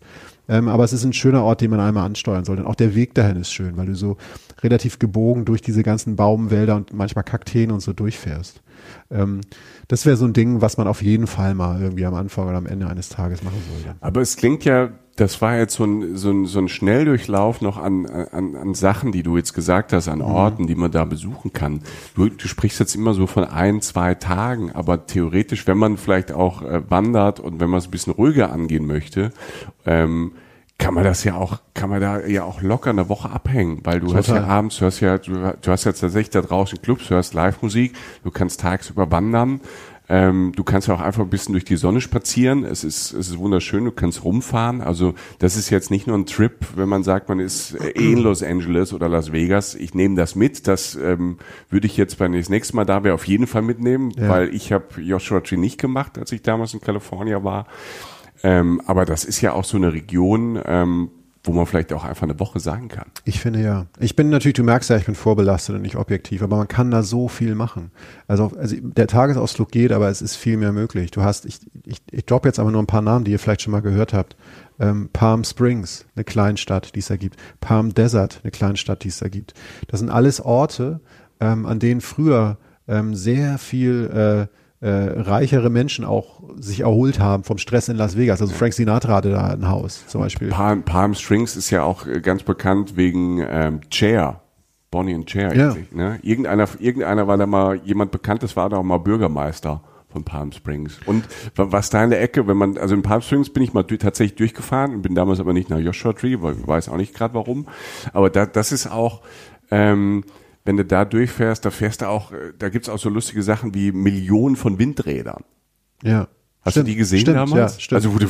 Ähm, aber es ist ein schöner Ort, den man einmal ansteuern sollte. Und auch der Weg dahin ist schön, weil du so relativ gebogen durch diese ganzen Baumwälder und manchmal Kakteen und so durchfährst. Ähm, das wäre so ein Ding, was man auf jeden Fall mal irgendwie am Anfang oder am Ende eines Tages machen sollte. Aber es klingt ja, das war jetzt so ein, so ein, so ein Schnelldurchlauf noch an, an, an Sachen, die du jetzt gesagt hast, an Mhm. Orten, die man da besuchen kann. Du, du sprichst jetzt immer so von ein, zwei Tagen, aber theoretisch, wenn man vielleicht auch äh, wandert und wenn man es ein bisschen ruhiger angehen möchte, ähm, kann man das ja auch, kann man da ja auch locker eine Woche abhängen, weil du hast ja Total. abends, du hast ja, du, du hast ja tatsächlich da draußen Clubs, du hast Live-Musik, du kannst tagsüber wandern, ähm, du kannst ja auch einfach ein bisschen durch die Sonne spazieren, es ist, es ist wunderschön, du kannst rumfahren, also das ist jetzt nicht nur ein Trip, wenn man sagt, man ist eh in Los Angeles oder Las Vegas, ich nehme das mit, das ähm, würde ich jetzt, wenn ich das nächste Mal da wäre, auf jeden Fall mitnehmen, Ja. weil ich habe Joshua Tree nicht gemacht, als ich damals in Kalifornien war, ähm, aber das ist ja auch so eine Region, ähm, wo man vielleicht auch einfach eine Woche sein kann. Ich finde ja. Ich bin natürlich, du merkst ja, ich bin vorbelastet und nicht objektiv, aber man kann da so viel machen. Also, also der Tagesausflug geht, aber es ist viel mehr möglich. Du hast, ich, ich, ich droppe jetzt aber nur ein paar Namen, die ihr vielleicht schon mal gehört habt. Ähm, Palm Springs, eine Kleinstadt, die es da gibt. Palm Desert, eine Kleinstadt, die es da gibt. Das sind alles Orte, ähm, an denen früher ähm, sehr viel äh, äh, reichere Menschen auch sich erholt haben vom Stress in Las Vegas. Also Frank Sinatra hatte da ein Haus zum Beispiel. Palm, Palm Springs ist ja auch äh, ganz bekannt wegen ähm, Chair. Bonnie und Chair. Ja. eigentlich, Ne? Irgendeiner, irgendeiner war da mal, jemand Bekanntes war da auch mal Bürgermeister von Palm Springs. Und wa- was da in der Ecke, wenn man, also in Palm Springs bin ich mal tatsächlich durchgefahren und bin damals aber nicht nach Joshua Tree, weil ich weiß auch nicht gerade warum. Aber da, das ist auch, ähm, wenn du da durchfährst, da fährst du auch, äh, da gibt's auch so lustige Sachen wie Millionen von Windrädern. Ja. Hast Stimmt, du die gesehen stimmt, damals? Ja, stimmt. Also wo du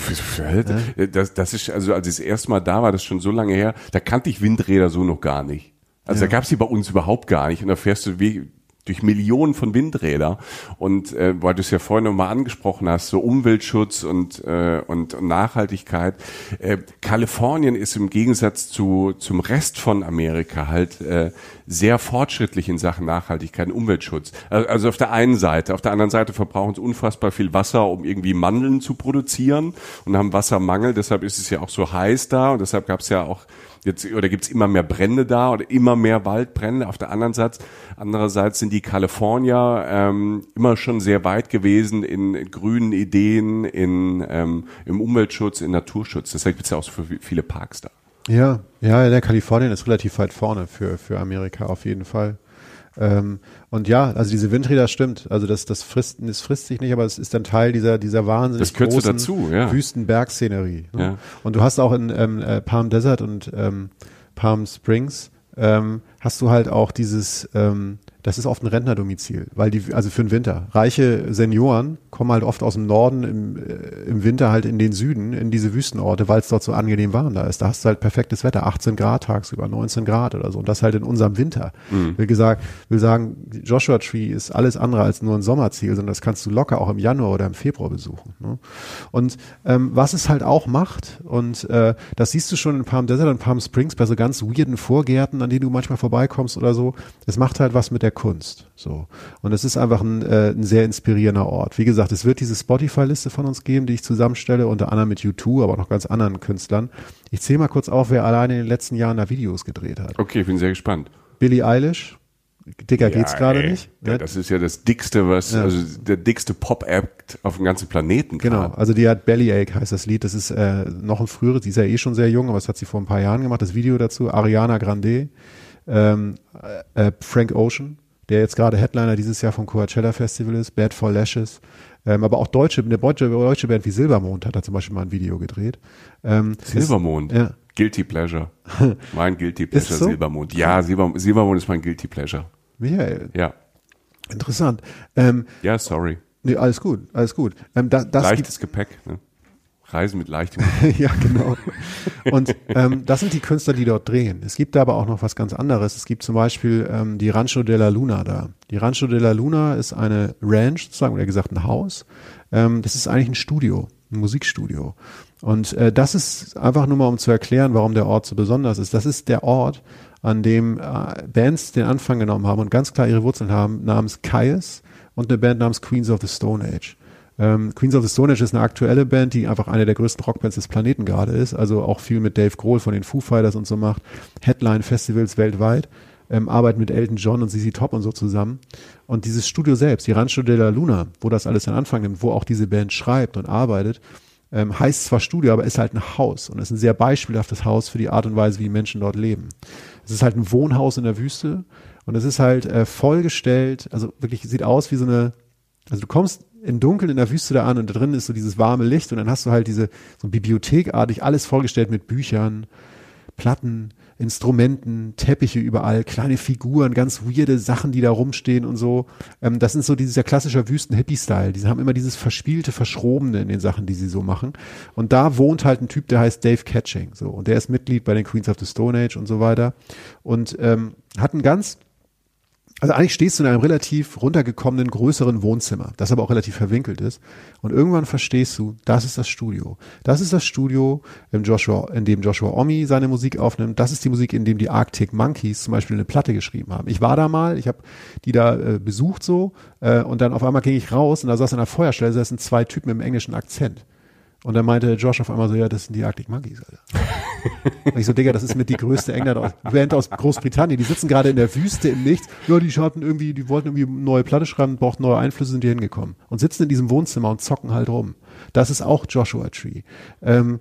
das, das ist also als ich das erste Mal da war, das ist schon so lange her, da kannte ich Windräder so noch gar nicht. Also Ja. da gab's die bei uns überhaupt gar nicht und da fährst du wie durch Millionen von Windräder und äh, weil du es ja vorhin noch mal angesprochen hast, so Umweltschutz und äh, und, Nachhaltigkeit. Äh, Kalifornien ist im Gegensatz zu zum Rest von Amerika halt äh, sehr fortschrittlich in Sachen Nachhaltigkeit und Umweltschutz. Also, also auf der einen Seite, auf der anderen Seite verbrauchen sie unfassbar viel Wasser, um irgendwie Mandeln zu produzieren und haben Wassermangel. Deshalb ist es ja auch so heiß da und deshalb gab es ja auch jetzt oder gibt's immer mehr Brände da oder immer mehr Waldbrände. Auf der anderen Seite, andererseits sind die Kalifornier ähm, immer schon sehr weit gewesen in grünen Ideen, in ähm, im Umweltschutz, in Naturschutz. Deshalb gibt's ja auch so viele Parks da. Ja, ja, der Kalifornien ist relativ weit vorne für, für Amerika auf jeden Fall. Ähm, und ja, also diese Windräder stimmt. Also das, das frisst, das frisst sich nicht, aber es ist ein Teil dieser, dieser wahnsinnig großen dazu, ja. Wüstenbergszenerie. Ne? Ja. Und du hast auch in ähm, äh, Palm Desert und ähm, Palm Springs ähm, hast du halt auch dieses, ähm, das ist oft ein Rentnerdomizil, weil die, also für den Winter. Reiche Senioren kommen halt oft aus dem Norden im, äh, im Winter halt in den Süden, in diese Wüstenorte, weil es dort so angenehm warm da ist. Da hast du halt perfektes Wetter, 18 Grad tagsüber, 19 Grad oder so. Und das halt in unserem Winter. Will gesagt, will sagen, Joshua Tree ist alles andere als nur ein Sommerziel, sondern das kannst du locker auch im Januar oder im Februar besuchen. Ne? Und ähm, was es halt auch macht, und äh, das siehst du schon in Palm Desert und Palm Springs bei so ganz weirden Vorgärten, an denen du manchmal vorbeikommst oder so, es macht halt was mit der Kunst. So. Und es ist einfach ein, äh, ein sehr inspirierender Ort. Wie gesagt, es wird diese Spotify-Liste von uns geben, die ich zusammenstelle, unter anderem mit U2, aber auch noch ganz anderen Künstlern. Ich zähle mal kurz auf, wer alleine in den letzten Jahren da Videos gedreht hat. Okay, ich bin sehr gespannt. Billie Eilish, dicker geht's gerade nicht. Ja, ne? das ist ja das dickste, was, Ja. also der dickste Pop-Act auf dem ganzen Planeten. Genau, gerade. also die hat Bellyache heißt das Lied. Das ist äh, noch ein früheres, die ist ja eh schon sehr jung, aber das hat sie vor ein paar Jahren gemacht. Das Video dazu, Ariana Grande, ähm, äh, Frank Ocean, der jetzt gerade Headliner dieses Jahr vom Coachella Festival ist, Bad for Lashes. Ähm, aber auch deutsche, eine deutsche, deutsche Band wie Silbermond hat da zum Beispiel mal ein Video gedreht. Ähm, Silbermond. Es, ja, Guilty Pleasure. *laughs* Mein Guilty Ist Pleasure, so? Silbermond. Ja, Silber, Silbermond ist mein Guilty Pleasure. Michael, Ja. interessant. Ähm, Ja, sorry. nee, alles gut, alles gut. Ähm, da, das Leichtes Gepäck. Ne? Reisen mit leichtem *laughs* ja, genau. Und ähm, das sind die Künstler, die dort drehen. Es gibt aber auch noch was ganz anderes. Es gibt zum Beispiel ähm, die Rancho de la Luna da. Die Rancho de la Luna ist eine Ranch, sozusagen, oder gesagt ein Haus. Ähm, das ist eigentlich ein Studio, ein Musikstudio. Und äh, das ist einfach nur mal, um zu erklären, warum der Ort so besonders ist. Das ist der Ort, an dem äh, Bands den Anfang genommen haben und ganz klar ihre Wurzeln haben, namens Caius und eine Band namens Queens of the Stone Age. Ähm, Queens of the Stone Age ist eine aktuelle Band, die einfach eine der größten Rockbands des Planeten gerade ist, also auch viel mit Dave Grohl von den Foo Fighters und so macht, Headline-Festivals weltweit. ähm, arbeiten mit Elton John und ZZ Top und so zusammen. Und dieses Studio selbst, die Rancho de la Luna, wo das alles den Anfang nimmt, wo auch diese Band schreibt und arbeitet, ähm, heißt zwar Studio, aber ist halt ein Haus und ist ein sehr beispielhaftes Haus für die Art und Weise, wie Menschen dort leben. Es ist halt ein Wohnhaus in der Wüste und es ist halt äh, vollgestellt, also wirklich sieht aus wie so eine, also du kommst in Dunkeln in der Wüste da an und da drin ist so dieses warme Licht und dann hast du halt diese so bibliothekartig alles vollgestellt mit Büchern, Platten, Instrumenten, Teppiche überall, kleine Figuren, ganz weirde Sachen, die da rumstehen und so. Ähm, das ist so dieser klassische Wüsten-Hippie-Style. Die haben immer dieses verspielte, verschrobene in den Sachen, die sie so machen. Und da wohnt halt ein Typ, der heißt Dave Catching. So. Und der ist Mitglied bei den Queens of the Stone Age und so weiter. Und ähm, hat ein ganz also eigentlich stehst du in einem relativ runtergekommenen, größeren Wohnzimmer, das aber auch relativ verwinkelt ist. Und irgendwann verstehst du, das ist das Studio. Das ist das Studio, in, Joshua, in dem Joshua Omi seine Musik aufnimmt. Das ist die Musik, in dem die Arctic Monkeys zum Beispiel eine Platte geschrieben haben. Ich war da mal, ich habe die da äh, besucht so und dann auf einmal ging ich raus und da saß an der Feuerstelle, saßen zwei Typen mit einem englischen Akzent. Und dann meinte Josh auf einmal so, ja, das sind die Arctic Monkeys, Alter. *laughs* Und ich so, Digga, das ist mit die größte England aus, Band aus Großbritannien. Die sitzen gerade in der Wüste im Nichts. Ja, die hatten irgendwie, die wollten irgendwie neue Platte schreiben, brauchten neue Einflüsse, sind die hingekommen. Und sitzen in diesem Wohnzimmer und zocken halt rum. Das ist auch Joshua Tree. Ähm,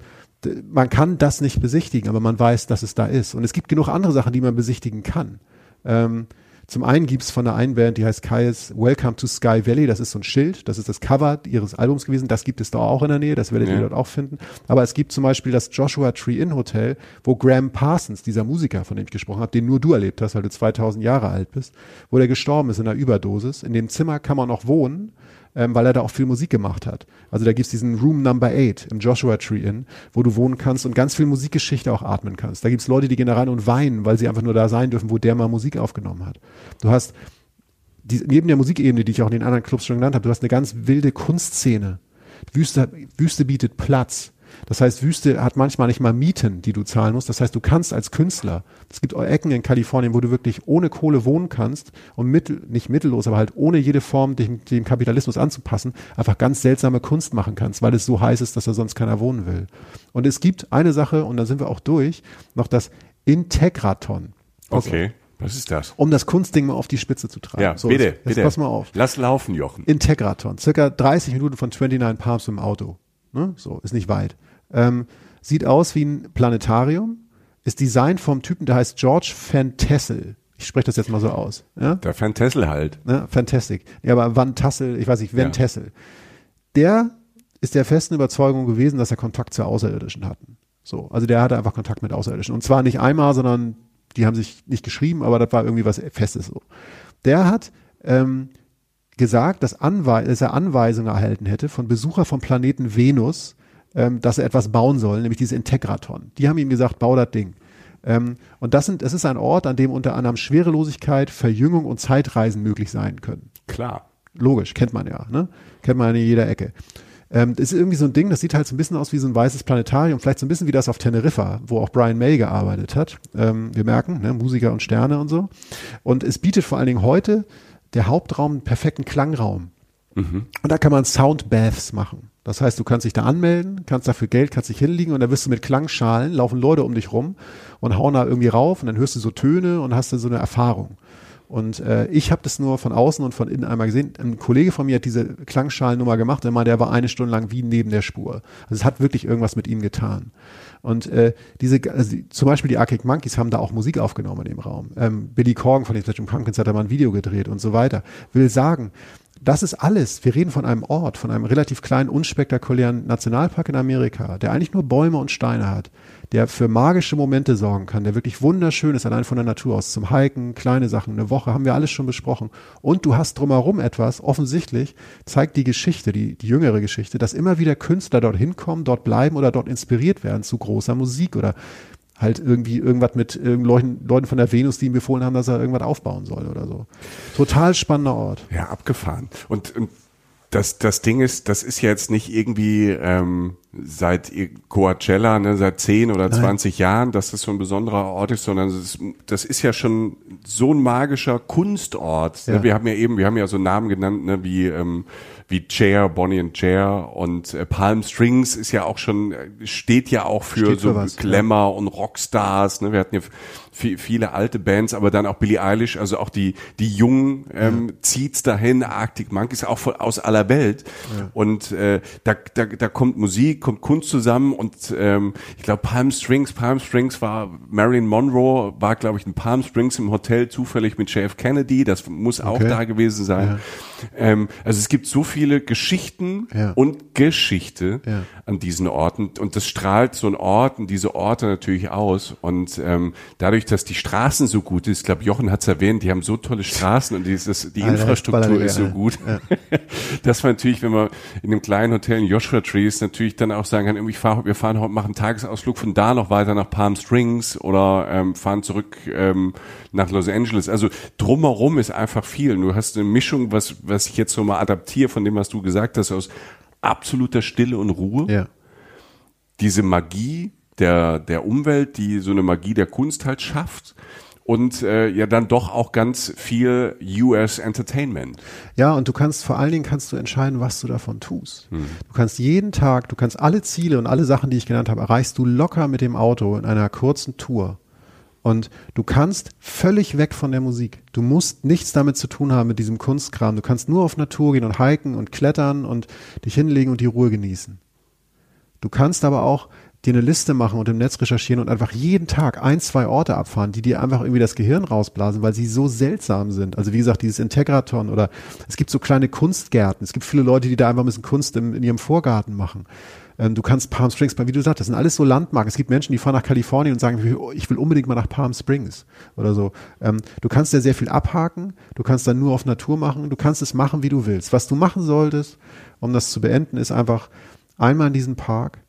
man kann das nicht besichtigen, aber man weiß, dass es da ist. Und es gibt genug andere Sachen, die man besichtigen kann. Ähm, zum einen gibt's von der einen Band, die heißt Kai's Welcome to Sky Valley. Das ist so ein Schild, das ist das Cover ihres Albums gewesen. Das gibt es da auch in der Nähe, das werdet ja. ihr dort auch finden. Aber es gibt zum Beispiel das Joshua Tree Inn Hotel, wo Graham Parsons, dieser Musiker, von dem ich gesprochen habe, den nur du erlebt hast, weil du 2000 Jahre alt bist, wo der gestorben ist in einer Überdosis. In dem Zimmer kann man noch wohnen ähm, weil er da auch viel Musik gemacht hat. Also da gibt's diesen Room Number 8 im Joshua Tree Inn, wo du wohnen kannst und ganz viel Musikgeschichte auch atmen kannst. Da gibt's Leute, die gehen da rein und weinen, weil sie einfach nur da sein dürfen, wo der mal Musik aufgenommen hat. Du hast die, neben der Musikebene, die ich auch in den anderen Clubs schon genannt habe, du hast eine ganz wilde Kunstszene. Wüste, Wüste bietet Platz. Das heißt, Wüste hat manchmal nicht mal Mieten, die du zahlen musst. Das heißt, du kannst als Künstler, es gibt Ecken in Kalifornien, wo du wirklich ohne Kohle wohnen kannst und mittel, nicht mittellos, aber halt ohne jede Form dem, dem Kapitalismus anzupassen, einfach ganz seltsame Kunst machen kannst, weil es so heiß ist, dass da sonst keiner wohnen will. Und es gibt eine Sache, und da sind wir auch durch, noch das Integraton. Also, okay. Was ist das? Um das Kunstding mal auf die Spitze zu tragen. Ja, so, bitte, jetzt, bitte. Pass mal auf. Lass laufen, Jochen. Integraton. Circa 30 Minuten von 29 Palms im Auto. Ne? So, ist nicht weit. Ähm, sieht aus wie ein Planetarium, ist designt vom Typen, der heißt George Van Tessel. Ich spreche das jetzt mal so aus. Ja? Der Van Tessel halt. Ne? Fantastic. Ja, aber Van Tassel, ich weiß nicht, Van ja. Tessel. Der ist der festen Überzeugung gewesen, dass er Kontakt zu Außerirdischen hatten. So, also der hatte einfach Kontakt mit Außerirdischen. Und zwar nicht einmal, sondern die haben sich nicht geschrieben, aber das war irgendwie was Festes so. Der hat ähm, gesagt, dass, Anwe dass er Anweisungen erhalten hätte von Besucher vom Planeten Venus, ähm, dass er etwas bauen soll, nämlich diese Integraton. Die haben ihm gesagt, bau das Ding. Ähm, und das, sind, das ist ein Ort, an dem unter anderem Schwerelosigkeit, Verjüngung und Zeitreisen möglich sein können. Klar. Logisch, kennt man ja, ne? Kennt man in jeder Ecke. Ähm, das ist irgendwie so ein Ding, das sieht halt so ein bisschen aus wie so ein weißes Planetarium, vielleicht so ein bisschen wie das auf Teneriffa, wo auch Brian May gearbeitet hat. Ähm, wir merken, ne, Musiker und Sterne und so. Und es bietet vor allen Dingen heute der Hauptraum einen perfekten Klangraum. Mhm. Und da kann man Soundbaths machen. Das heißt, du kannst dich da anmelden, kannst dafür Geld, kannst dich hinlegen und dann wirst du mit Klangschalen, laufen Leute um dich rum und hauen da irgendwie rauf und dann hörst du so Töne und hast dann so eine Erfahrung. Und äh, ich habe das nur von außen und von innen einmal gesehen. Ein Kollege von mir hat diese Klangschalennummer gemacht, meinte, der war eine Stunde lang wie neben der Spur. Also es hat wirklich irgendwas mit ihm getan. Und äh, diese, also zum Beispiel die Arctic Monkeys haben da auch Musik aufgenommen in dem Raum. Ähm, Billy Corgan von den Station Pumpkins hat da mal ein Video gedreht und so weiter. Will sagen, das ist alles. Wir reden von einem Ort, von einem relativ kleinen, unspektakulären Nationalpark in Amerika, der eigentlich nur Bäume und Steine hat, der für magische Momente sorgen kann, der wirklich wunderschön ist, allein von der Natur aus, zum Hiken, kleine Sachen, eine Woche, haben wir alles schon besprochen. Und du hast drumherum etwas, offensichtlich zeigt die Geschichte, die, die jüngere Geschichte, dass immer wieder Künstler dort hinkommen, dort bleiben oder dort inspiriert werden zu großer Musik oder halt irgendwie irgendwas mit irgendwelchen Leuten von der Venus, die ihm befohlen haben, dass er irgendwas aufbauen soll oder so. Total spannender Ort. Ja, abgefahren. Und, und das, das Ding ist, das ist jetzt nicht irgendwie, ähm, seit Coachella, ne, seit 10 oder 20 Jahren, dass das so ein besonderer Ort ist, sondern das ist, das ist ja schon so ein magischer Kunstort. Ne? Ja. Wir haben ja eben, wir haben ja so Namen genannt, ne, wie ähm, wie Chair, Bonnie and Chair und äh, Palm Strings ist ja auch schon, äh, steht ja auch für für so was, Glamour und Rockstars. Ne? Wir hatten ja viel, viele alte Bands, aber dann auch Billie Eilish, also auch die, die Jungen ähm, zieht's dahin, Arctic Monkeys, auch von, aus aller Welt. Und äh, da, da, da kommt Musik, kommt Kunst zusammen und ähm, ich glaube Palm Strings, Palm Strings war, Marilyn Monroe war, glaube ich, in Palm Springs im Hotel zufällig mit JF Kennedy, das muss auch Okay. da gewesen sein. Ähm, also es gibt so viele Geschichten Ja. und Geschichte Ja. an diesen Orten und das strahlt so ein Ort und diese Orte natürlich aus und ähm, dadurch, dass die Straßen so gut ist, ich glaube Jochen hat es erwähnt, die haben so tolle Straßen und dieses, die Alter, Infrastruktur ist so ja. *laughs* gut, dass man natürlich, wenn man in einem kleinen Hotel in Joshua Trees natürlich dann auch sagen kann, irgendwie fahr, wir fahren heute machen einen Tagesausflug von da noch weiter nach Palm Springs oder ähm, fahren zurück ähm, nach Los Angeles. Also drumherum ist einfach viel. Du hast eine Mischung, was was ich jetzt so mal adaptiere von dem, was du gesagt hast, aus absoluter Stille und Ruhe Ja. diese Magie der, der Umwelt, die so eine Magie der Kunst halt schafft und äh, ja dann doch auch ganz viel US Entertainment. Ja, und du kannst vor allen Dingen kannst du entscheiden, was du davon tust. Du kannst jeden Tag, du kannst alle Ziele und alle Sachen, die ich genannt habe, erreichst du locker mit dem Auto in einer kurzen Tour. Und du kannst völlig weg von der Musik. Du musst nichts damit zu tun haben mit diesem Kunstkram. Du kannst nur auf Natur gehen und hiken und klettern und dich hinlegen und die Ruhe genießen. Du kannst aber auch dir eine Liste machen und im Netz recherchieren und einfach jeden Tag ein, zwei Orte abfahren, die dir einfach irgendwie das Gehirn rausblasen, weil sie so seltsam sind. Also wie gesagt, dieses Integraton oder es gibt so kleine Kunstgärten. Es gibt viele Leute, die da einfach ein bisschen Kunst im, in ihrem Vorgarten machen. Ähm, du kannst Palm Springs, wie du sagst, das sind alles so Landmarken. Es gibt Menschen, die fahren nach Kalifornien und sagen, ich will unbedingt mal nach Palm Springs oder so. Ähm, du kannst ja sehr viel abhaken. Du kannst dann nur auf Natur machen. Du kannst es machen, wie du willst. Was du machen solltest, um das zu beenden, ist einfach einmal in diesen Park,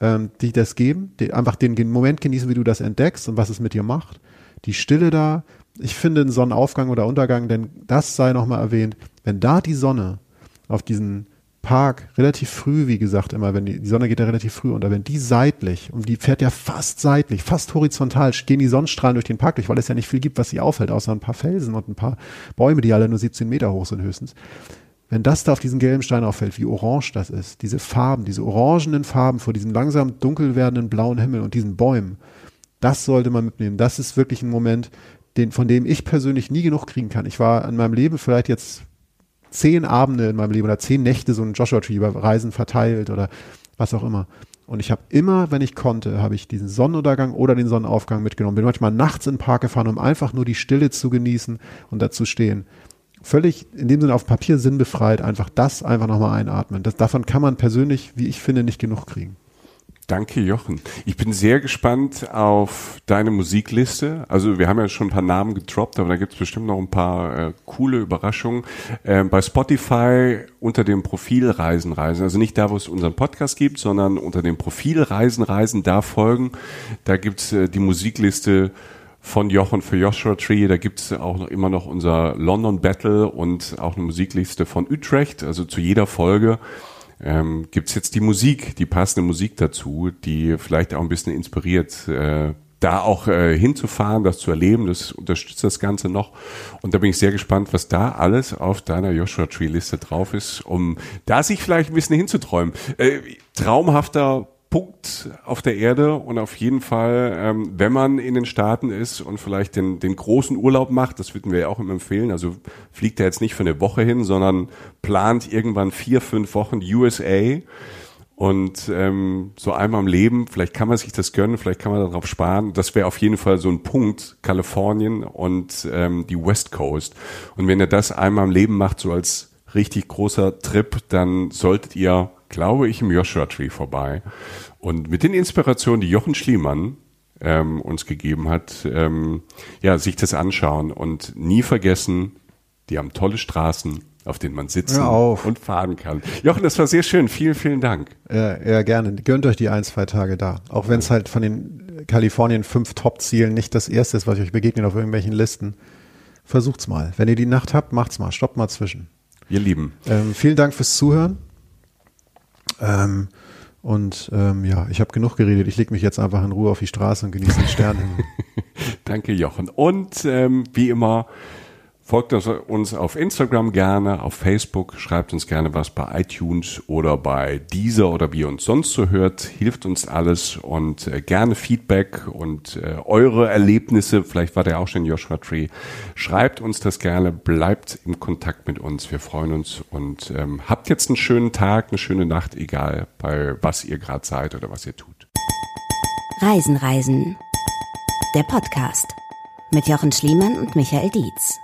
ähm, die das geben, die einfach den Moment genießen, wie du das entdeckst und was es mit dir macht. Die Stille da, ich finde einen Sonnenaufgang oder Untergang, denn das sei nochmal erwähnt, wenn da die Sonne auf diesen Park relativ früh, wie gesagt, immer, wenn die, die Sonne geht ja relativ früh unter, wenn die seitlich, und die fährt ja fast seitlich, fast horizontal, gehen die Sonnenstrahlen durch den Park durch, weil es ja nicht viel gibt, was sie aufhält, außer ein paar Felsen und ein paar Bäume, die alle nur 17 Meter hoch sind höchstens. Wenn das da auf diesen gelben Stein auffällt, wie orange das ist, diese Farben, diese orangenen Farben vor diesem langsam dunkel werdenden blauen Himmel und diesen Bäumen, das sollte man mitnehmen. Das ist wirklich ein Moment, den, von dem ich persönlich nie genug kriegen kann. Ich war in meinem Leben vielleicht jetzt zehn Abende in meinem Leben oder zehn Nächte so ein Joshua Tree über Reisen verteilt oder was auch immer. Und ich habe immer, wenn ich konnte, habe ich diesen Sonnenuntergang oder den Sonnenaufgang mitgenommen. Bin manchmal nachts in den Park gefahren, um einfach nur die Stille zu genießen und dazu stehen. Völlig in dem Sinne auf Papier sinnbefreit, einfach das einfach nochmal einatmen. Das, davon kann man persönlich, wie ich finde, nicht genug kriegen. Danke, Jochen. Ich bin sehr gespannt auf deine Musikliste. Also wir haben ja schon ein paar Namen gedroppt, aber da gibt es bestimmt noch ein paar äh, coole Überraschungen. Ähm, bei Spotify unter dem Profil Reisen Reisen, also nicht da, wo es unseren Podcast gibt, sondern unter dem Profil Reisen Reisen, da folgen. Da gibt's äh, die Musikliste von Jochen für Joshua Tree. Da gibt's auch noch immer noch unser London Battle und auch eine Musikliste von Utrecht. Also zu jeder Folge ähm, gibt's jetzt die Musik, die passende Musik dazu, die vielleicht auch ein bisschen inspiriert, äh, da auch äh, hinzufahren, das zu erleben, das unterstützt das Ganze noch. Und da bin ich sehr gespannt, was da alles auf deiner Joshua Tree Liste drauf ist, um da sich vielleicht ein bisschen hinzuträumen. Äh, traumhafter Punkt auf der Erde und auf jeden Fall, ähm, wenn man in den Staaten ist und vielleicht den, den großen Urlaub macht, das würden wir ja auch immer empfehlen, also fliegt er jetzt nicht für eine Woche hin, sondern plant irgendwann vier, fünf Wochen USA und ähm, so einmal im Leben, vielleicht kann man sich das gönnen, vielleicht kann man darauf sparen. Das wäre auf jeden Fall so ein Punkt, Kalifornien und ähm, die West Coast. Und wenn ihr das einmal im Leben macht, so als richtig großer Trip, dann solltet ihr, glaube ich, im Joshua Tree vorbei. Und mit den Inspirationen, die Jochen Schliemann ähm, uns gegeben hat, ähm, ja, sich das anschauen und nie vergessen, die haben tolle Straßen, auf denen man sitzen und fahren kann. Jochen, das war sehr schön. Vielen, vielen Dank. Ja, ja, gerne. Gönnt euch die ein, zwei Tage da. Auch wenn es halt von den Kalifornien fünf Top-Zielen nicht das erste ist, was euch begegnet auf irgendwelchen Listen. Versucht's mal. Wenn ihr die Nacht habt, macht's mal. Stoppt mal zwischen. Ihr Lieben. Ähm, vielen Dank fürs Zuhören. Ähm, Und ähm, ja, ich habe genug geredet. Ich lege mich jetzt einfach in Ruhe auf die Straße und genieße den Sternenhimmel. *laughs* Danke, Jochen. Und ähm, wie immer, Folgt uns auf Instagram gerne, auf Facebook, schreibt uns gerne was bei iTunes oder bei Deezer oder wie ihr uns sonst so hört. Hilft uns alles und äh, gerne Feedback und äh, eure Erlebnisse. Vielleicht war der auch schon Joshua Tree. Schreibt uns das gerne, bleibt im Kontakt mit uns. Wir freuen uns und ähm, habt jetzt einen schönen Tag, eine schöne Nacht, egal bei was ihr gerade seid oder was ihr tut. Reisen, Reisen. Der Podcast mit Jochen Schliemann und Michael Dietz.